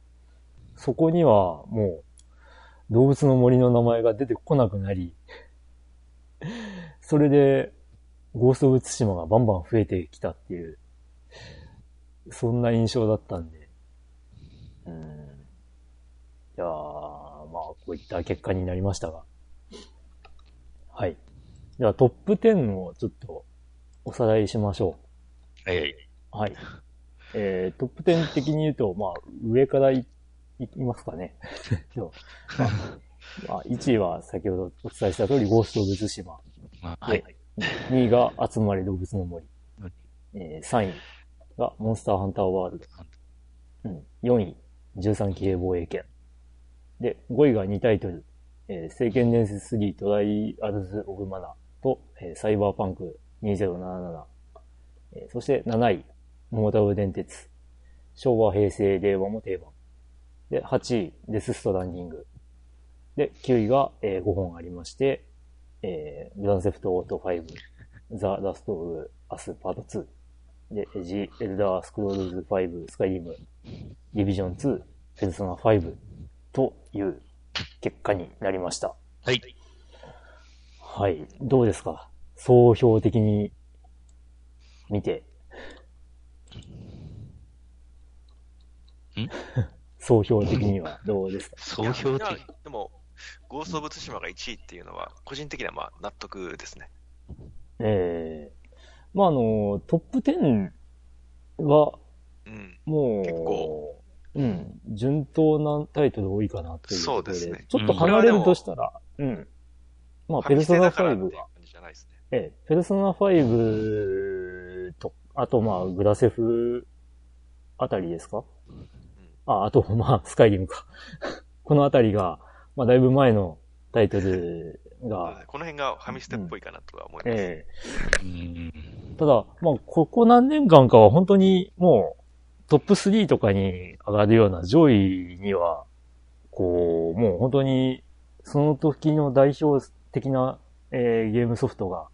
B: そこにはもう動物の森の名前が出てこなくなり、それで、ゴースト・オブ・ツシマがバンバン増えてきたっていう、そんな印象だったんで。うん。いやー、まあ、こういった結果になりましたが。はい。では、トップ10をちょっとおさらいしましょ
C: はい。
B: う。はい。えー、トップ10的に言うと、まあ、上からいいきますかね。まあ、まあ、1位は先ほどお伝えした通り、ゴースト・オブ・ツシマ。
C: まあはい。
B: 2位が集まれ動物の森
C: うん。
B: えー3位がモンスターハンターワールド。うん、4位、13騎兵防衛権。で、5位が2タイトル。えー聖剣伝説3トライアルズ・オブ・マナーと、えーサイバーパンク2077。えーそして7位、モータル電鉄。昭和、平成、令和も定番。で、8位、デス・ストランディング。で、9位が、え5本ありまして、えー、グランセフトオート5、ザ・ラスト・オブ・アス・パート2、で、ジ・エルダー・スクロールズ5、スカイリム、ディビジョン2、ペルソナ5という結果になりました。
C: はい。
B: はい。どうですか？総評的に見て。
C: ん？
B: 総評的にはどうですか？
C: 総評的。
D: でも、ゴースト・オブ・ツシマが1位っていうのは、個人的にはまあ納得ですね。
B: ええまあ、あの、トップ10は、
D: うん。
B: もう、
D: 結構
B: うん、順当なタイトル多いかなというところで。
D: そうですね
B: ちょっと離れるとしたら、うん。まあ、ペルソナ5が。ええ、ペルソナ5と、あとまあ、グラセフあたりですか？あ、あと まあ、スカイリムか。このあたりが、まあ、だいぶ前のタイトルが、
D: この辺がファミステっぽいかなとは思います。
B: ええ
C: うん。
B: ただ、まあ、ここ何年間かは本当にもう、トップ3とかに上がるような上位には、こう、もう本当に、その時の代表的な、えーゲームソフトが、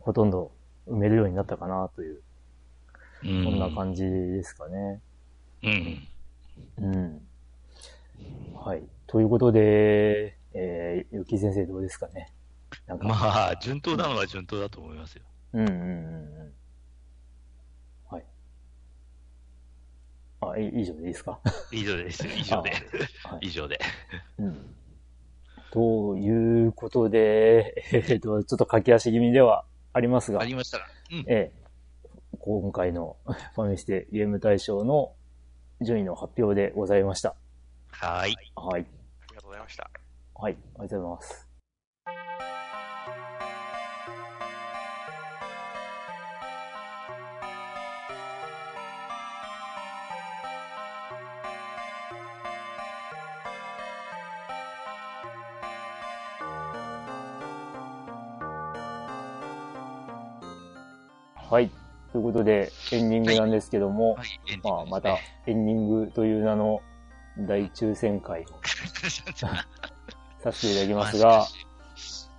B: ほとんど埋めるようになったかなという、
C: う
B: こんな感じですかね。
C: うん。
B: うん。はい。ということで、えー、ゆき先生どうですかね？なんか、
C: まあ、順当なのは順当だと思いますよ。
B: うんうんうんうん。はい。あ、い以上でいいですか？
C: 以上です。以上で。
B: はい。
C: 以上で。
B: うん。ということで、えっ、と、ちょっと駆け足気味ではありますが
C: あ、りましたら。うん。
B: ええ、今回の ファミステゲーム大賞の順位の発表でございました。
C: はーい。
B: はい。
D: ありがとうございました。
B: はい。ありがとうございます。はい。ということで、エンディングなんですけども、
C: はい、エンディ
B: まあ、また、エンディングという名の大抽選会を させていただきますが、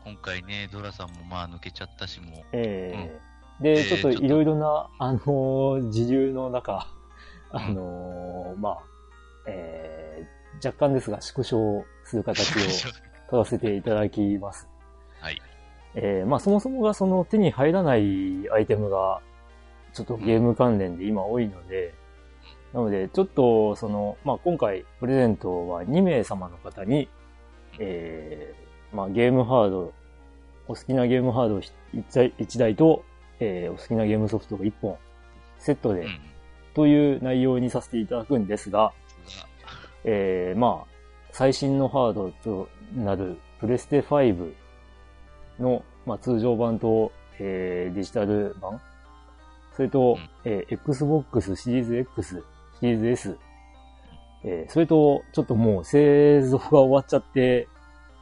C: 今回ね、ドラさんもまあ抜けちゃったしも、
B: ええ。
C: え
B: で、
C: ー
B: ちょっといろいろな、あのー自流の中、あのーまあ、えー若干ですが縮小する形を取らせていただきます。
C: はい。
B: えーまあそもそもがその手に入らないアイテムが、ちょっとゲーム関連で今多いので、なので、ちょっと、その、まあ今回プレゼントは2名様の方に、えーまあゲームハード、お好きなゲームハード1台 ,1 台と、えーお好きなゲームソフトを1本、セットで、
C: うん。
B: という内容にさせていただくんですが、えー、まあ、最新のハードとなるプレステ5の、まあ、通常版と、えー、デジタル版、それと、
C: うん
B: えー Xbox シリーズ X、シリーズ S、えーそれと、ちょっともう製造が終わっちゃって、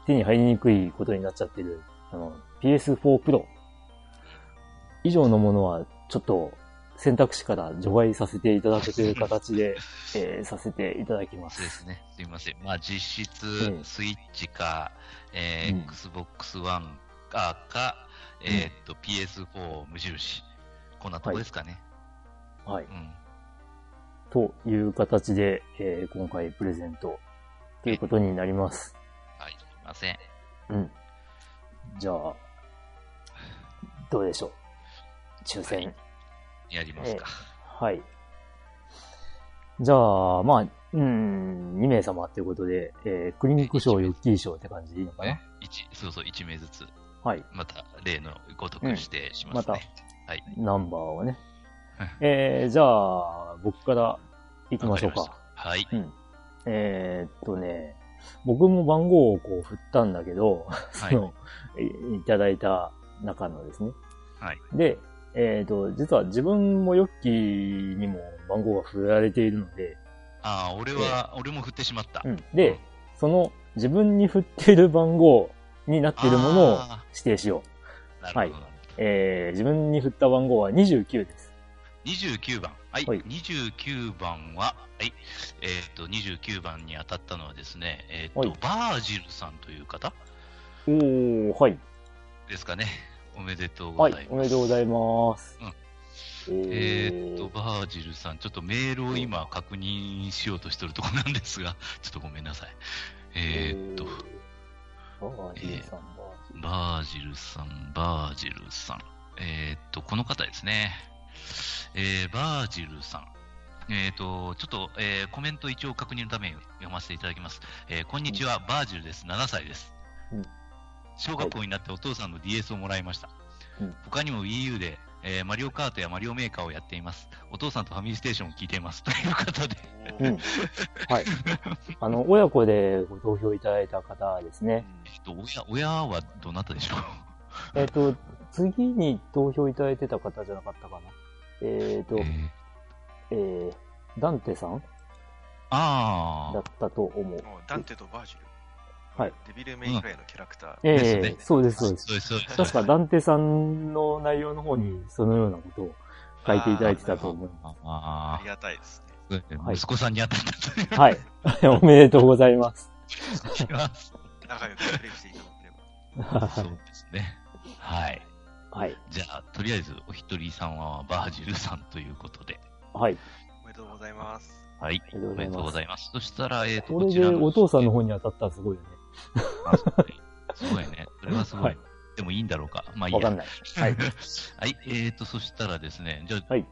B: 手に入りにくいことになっちゃってる、あの、PS4 Pro 以上のものは、ちょっと選択肢から除外させていただくという形で、えーさせていただきま。
C: そうですすね。すいません。まあ実質
B: ええ、
C: スイッチか、えー
B: うん
C: Xbox One か、かえーっと、PS4 無印。こんなとこですかね。
B: はい。
C: うん。
B: という形で、えー今回プレゼントということになります。
C: はい、すいません。
B: うん。じゃあ、どうでしょう？抽選。
C: やりますか。
B: はい。じゃあ、まあ、うん、2名様ということで、えークリニック賞、ヨッキー賞って感じでいいのかな？
C: そうそう、1名ずつ、
B: はい。
C: また例のごとく指定します
B: ま
C: ね。はい。
B: ナンバーをね
C: はい。
B: えー、じゃあ、僕から行きましょう
C: わり
B: か。
C: はい。
B: うん。えーっとね、僕も番号をこう振ったんだけど、その、いいただいた中のですね。
C: はい。
B: で、えーっと、実は自分もヨッキーにも番号が振られているので、
C: ああ、俺は、俺も振ってしまった。
B: うん。で、その自分に振っている番号になっているものを
C: あ
B: 指定しよう。
C: ーなるほど。
B: えー、自分に振った番号は29です。
C: 29番。はい。
B: はい
C: 29番は、はい。えっ、と、29番に当たったのはですね、えっ、と、
B: はい
C: バージルさんという方？
B: おー、はい。
C: ですかね。おめでとうご
B: は
C: ざいます。
B: い、おめでとうございます。
C: うん
B: え
C: えっ、と、バージルさん、ちょっとメールを今確認しようとしてるところなんですが、ちょっとごめんなさい。えっ、と、
B: バージルさん、バ
C: バージルさん、バージルさん。えーっと、この方ですね。えー、バージルさん。えーっと、ちょっと、えーコメント一応確認のために読ませていただきます。えーこんにちは、バージルです。7歳です。
B: うん
C: 小学校になってお父さんの DS をもらいました。
B: うん
C: 他にも Wii U で、えーマリオカートやマリオメーカーをやっています。お父さんとファミリーステーションを聞いています。という方で。
B: ーうん。はい。あの、親子でご投票いただいた方ですね。
C: えっと、親、親はどなたでしょう？
B: えっ、と、次に投票いただいてた方じゃなかったかな。えっ、と、
C: えー
B: えー、ダンテさん
C: ああ
B: だっ、たと思う
D: ダンテとバージル。
B: はい。
D: デビルメイクライのキャラクター。
B: ええ
C: ですね
B: そうです、そうです。
C: そうです、そうです。
B: 確かダンテさんの内容の方にそのようなことを書いていただいてたと思いま
C: あ
D: ありがたいですね。
C: あ、
B: はい
C: 息子さんに当たったという。
B: す。はい。おめでとうございます。
D: 仲良くプレイしていただければ。
C: そうですね。はい。
B: はい。
C: じゃあ、とりあえずお一人さんはバージルさんということで。
B: はい。
D: おめでとうございます。
C: はい。
B: おめでとうございます。
C: そしたら、えっ、と、
B: これで
C: ちらの
B: お父さんの方に当たったらすごいよね。
C: あすごいすごいね。それはすごい。
B: はい
C: でもいいんだろうか。まあいいや。
B: わかんない。はい。
C: はい。えっ、と、そしたらですね、じゃあ、
B: はい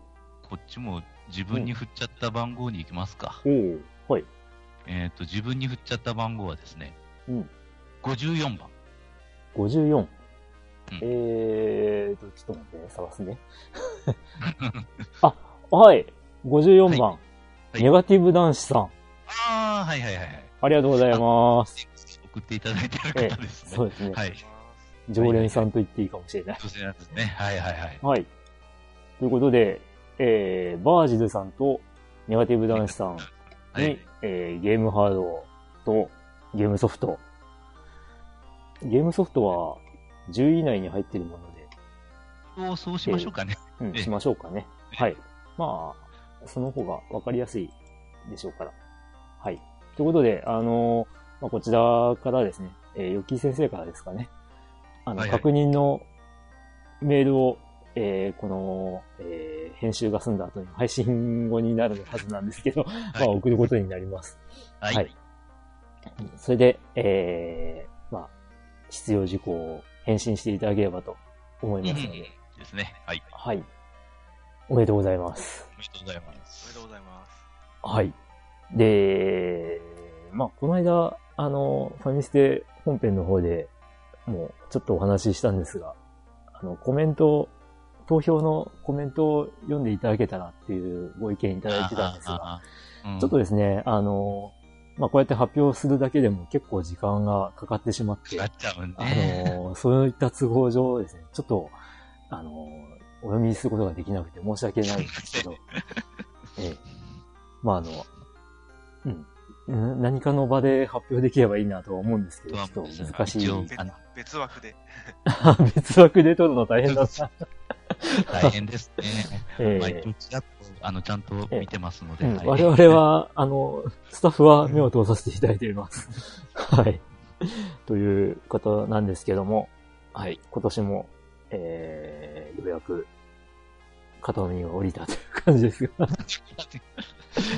C: こっちも自分に振っちゃった番号に行きますか。
B: おおはい。
C: えっ、と、自分に振っちゃった番号はですね、
B: うん。
C: 54番。
B: 54。
C: うん
B: えーと、ちょっと待ってね、探すね。あ、はい。54番。
C: はい
B: ネガティブ男子さん。
C: ああ、はいはいはいはい。
B: ありがとうございます。
C: 送っていただいてる
B: ええ
C: 方ですね。
B: そうですね。
C: はい。
B: 常連さんと言っていいかもしれない。
C: 女性なんですね。はいはいはい。
B: はい。ということで、えー、バージルさんとネガティブ男子さんに、
C: はい。
B: えーゲームハードとゲームソフト。ゲームソフトは10位以内に入っているもので、
C: そうそうしましょうかね。
B: うん、
C: ええ
B: しましょうかね。
C: え
B: はい。まあ、その方がわかりやすいでしょうから。はい。ということで、あのーまあ、こちらからですね、えー、ヨッキー先生からですかね。あの、
C: はいはい
B: 確認のメールを、えーこの、えー編集が済んだ後に配信後になるはずなんですけど、まあ、送ることになります。
C: はい。
B: はいそれで、えー、まあ、必要事項を返信していただければと思い
C: うん
B: ますので、
C: ですね。はい。
B: はい。おめでとうございます。
C: おめでとうございま
D: おめ
C: す。
D: でとうございます。
B: はい。で、まあ、この間、あの、ファミステ本編の方でもうちょっとお話ししたんですが、あの、コメント、投票のコメントを読んでいただけたらっていうご意見いただいてたんですが、
C: うん
B: ちょっとですね、あの、まあ、こうやって発表するだけでも結構時間がかかってしまって、
C: なっちゃうん
B: あ
C: ね。
B: の、そういった都合上ですね、ちょっと、あの、お読みすることができなくて申し訳ないんですけど、ええ。まあ、あの、うん。ん何かの場で発表できればいいなとは思うんですけど、ちょっと難しい。
C: 一応
D: 別枠で。
B: 別枠で撮るの大変だった。
C: 大変ですね。
B: え
C: まあ、あの、ちゃんと見てますので。
B: うん
C: はい
B: 我々は、あの、スタッフは目を通させていただいています。はい。ということなんですけども、はい。今年も、えー、ようやく、肩の荷が降りたという感じですが。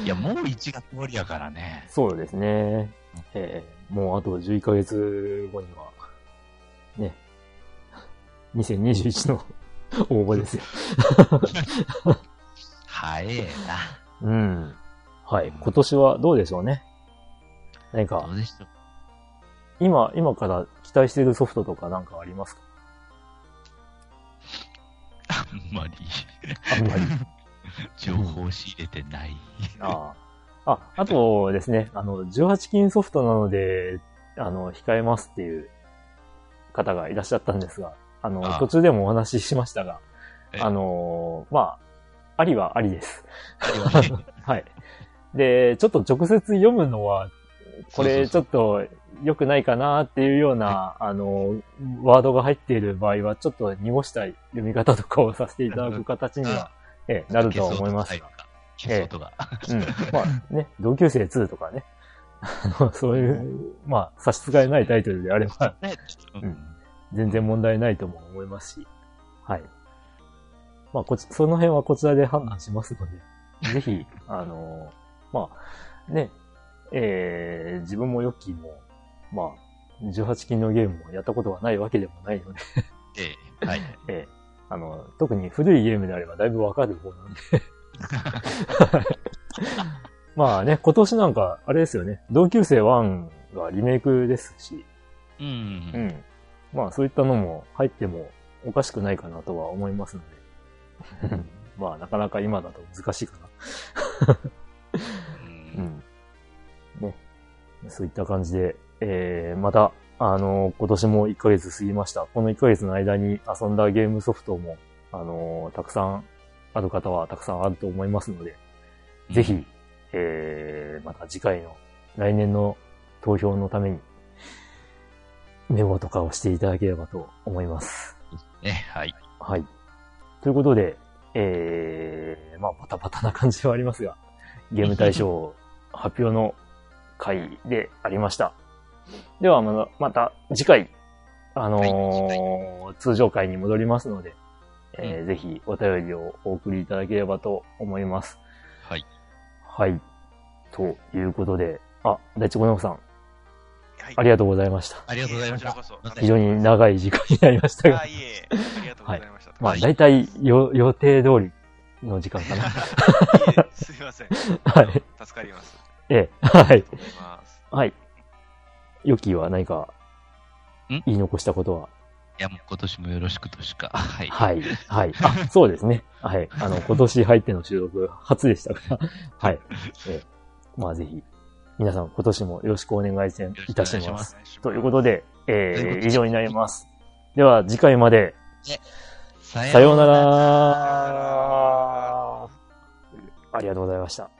C: いや、もう1月終わりやからね。
B: そうですね。えー、もうあと11ヶ月後には、ね、2021の 応募ですよ。
C: 早えな。
B: うん。はい。今年はどうでしょうね。何か。今、今から期待しているソフトとかなんかありますか？
C: あんまり、
B: あんまり。
C: 情報を仕入れてない。
B: ああ。あ、あとですね、あの、18金ソフトなので、あの、控えますっていう方がいらっしゃったんですが、あの、
C: ああ
B: 途中でもお話ししましたが、
C: え
B: あの、まあ、ありはありです。
C: は
B: い。で、ちょっと直接読むのは、これちょっと良くないかなっていうような、あの、ワードが入っている場合は、ちょっと濁した読み方とかをさせていただく形には、ええ、なるとは思いますが。
C: 消そうとか。
B: うん。まあね、同級生2とかね。そういう、まあ、差し支えないタイトルであれば、
C: ね
B: うん全然問題ないとも思いますし、はい。まあ、こち、その辺はこちらで判断しますので、ぜひ、あのまあ、ね、えー、自分もヨッキーも、まあ、18金のゲームをやったことがないわけでもないので、
C: ええ、はい。
B: えーあの、特に古いゲームであればだいぶわかる方なんで。まあね、今年なんか、あれですよね、同級生1がリメイクですし、
C: う。
B: うんん。まあそういったのも入ってもおかしくないかなとは思いますので。まあなかなか今だと難しいかな。
C: う
B: うんん。ね。そういった感じで、えー、また、あの今年も1ヶ月過ぎました。この1ヶ月の間に遊んだゲームソフトも、あのたくさんある方はたくさんあると思いますので、ぜひ、えー、また次回の来年の投票のために、メモとかをしていただければと思います。
C: ね、はい。
B: はい。ということで、えー、まあ、バタバタな感じはありますが、ゲーム大賞発表の回でありました。では、また、また次回あのー通常回に戻りますので、えー
C: う
B: ぜひお便りをお送りいただければと思います。
C: はい。
B: はい。ということで、あ、大地五之さん、
D: はい。
B: ありがとうございました。
C: ありがとうございました。
B: 非常に長い時間になりましたが
D: あ、、いえいえ、ありがとうございました。
B: まあ、
C: はい
B: 大体よ予定通りの時間かな。
D: いえすいません。
B: はい。
D: 助かります。
B: ええ、はい。
D: ありがとうございます。
B: はい。ヨキは何か
C: ん？
B: 言い残したことは？い
C: や、もう今年もよろしくとしか。はい。
B: はい。はい。あ、そうですね。はい。あの、今年入っての収録初でしたから。はい。ええまあぜひ、皆さん今年もよろしくお願いいたしま。
C: よろしくお願いします
B: ということで、えー、以上になります。では、次回まで。
C: さ
B: さような
C: ら。
B: ら。ありがとうございました。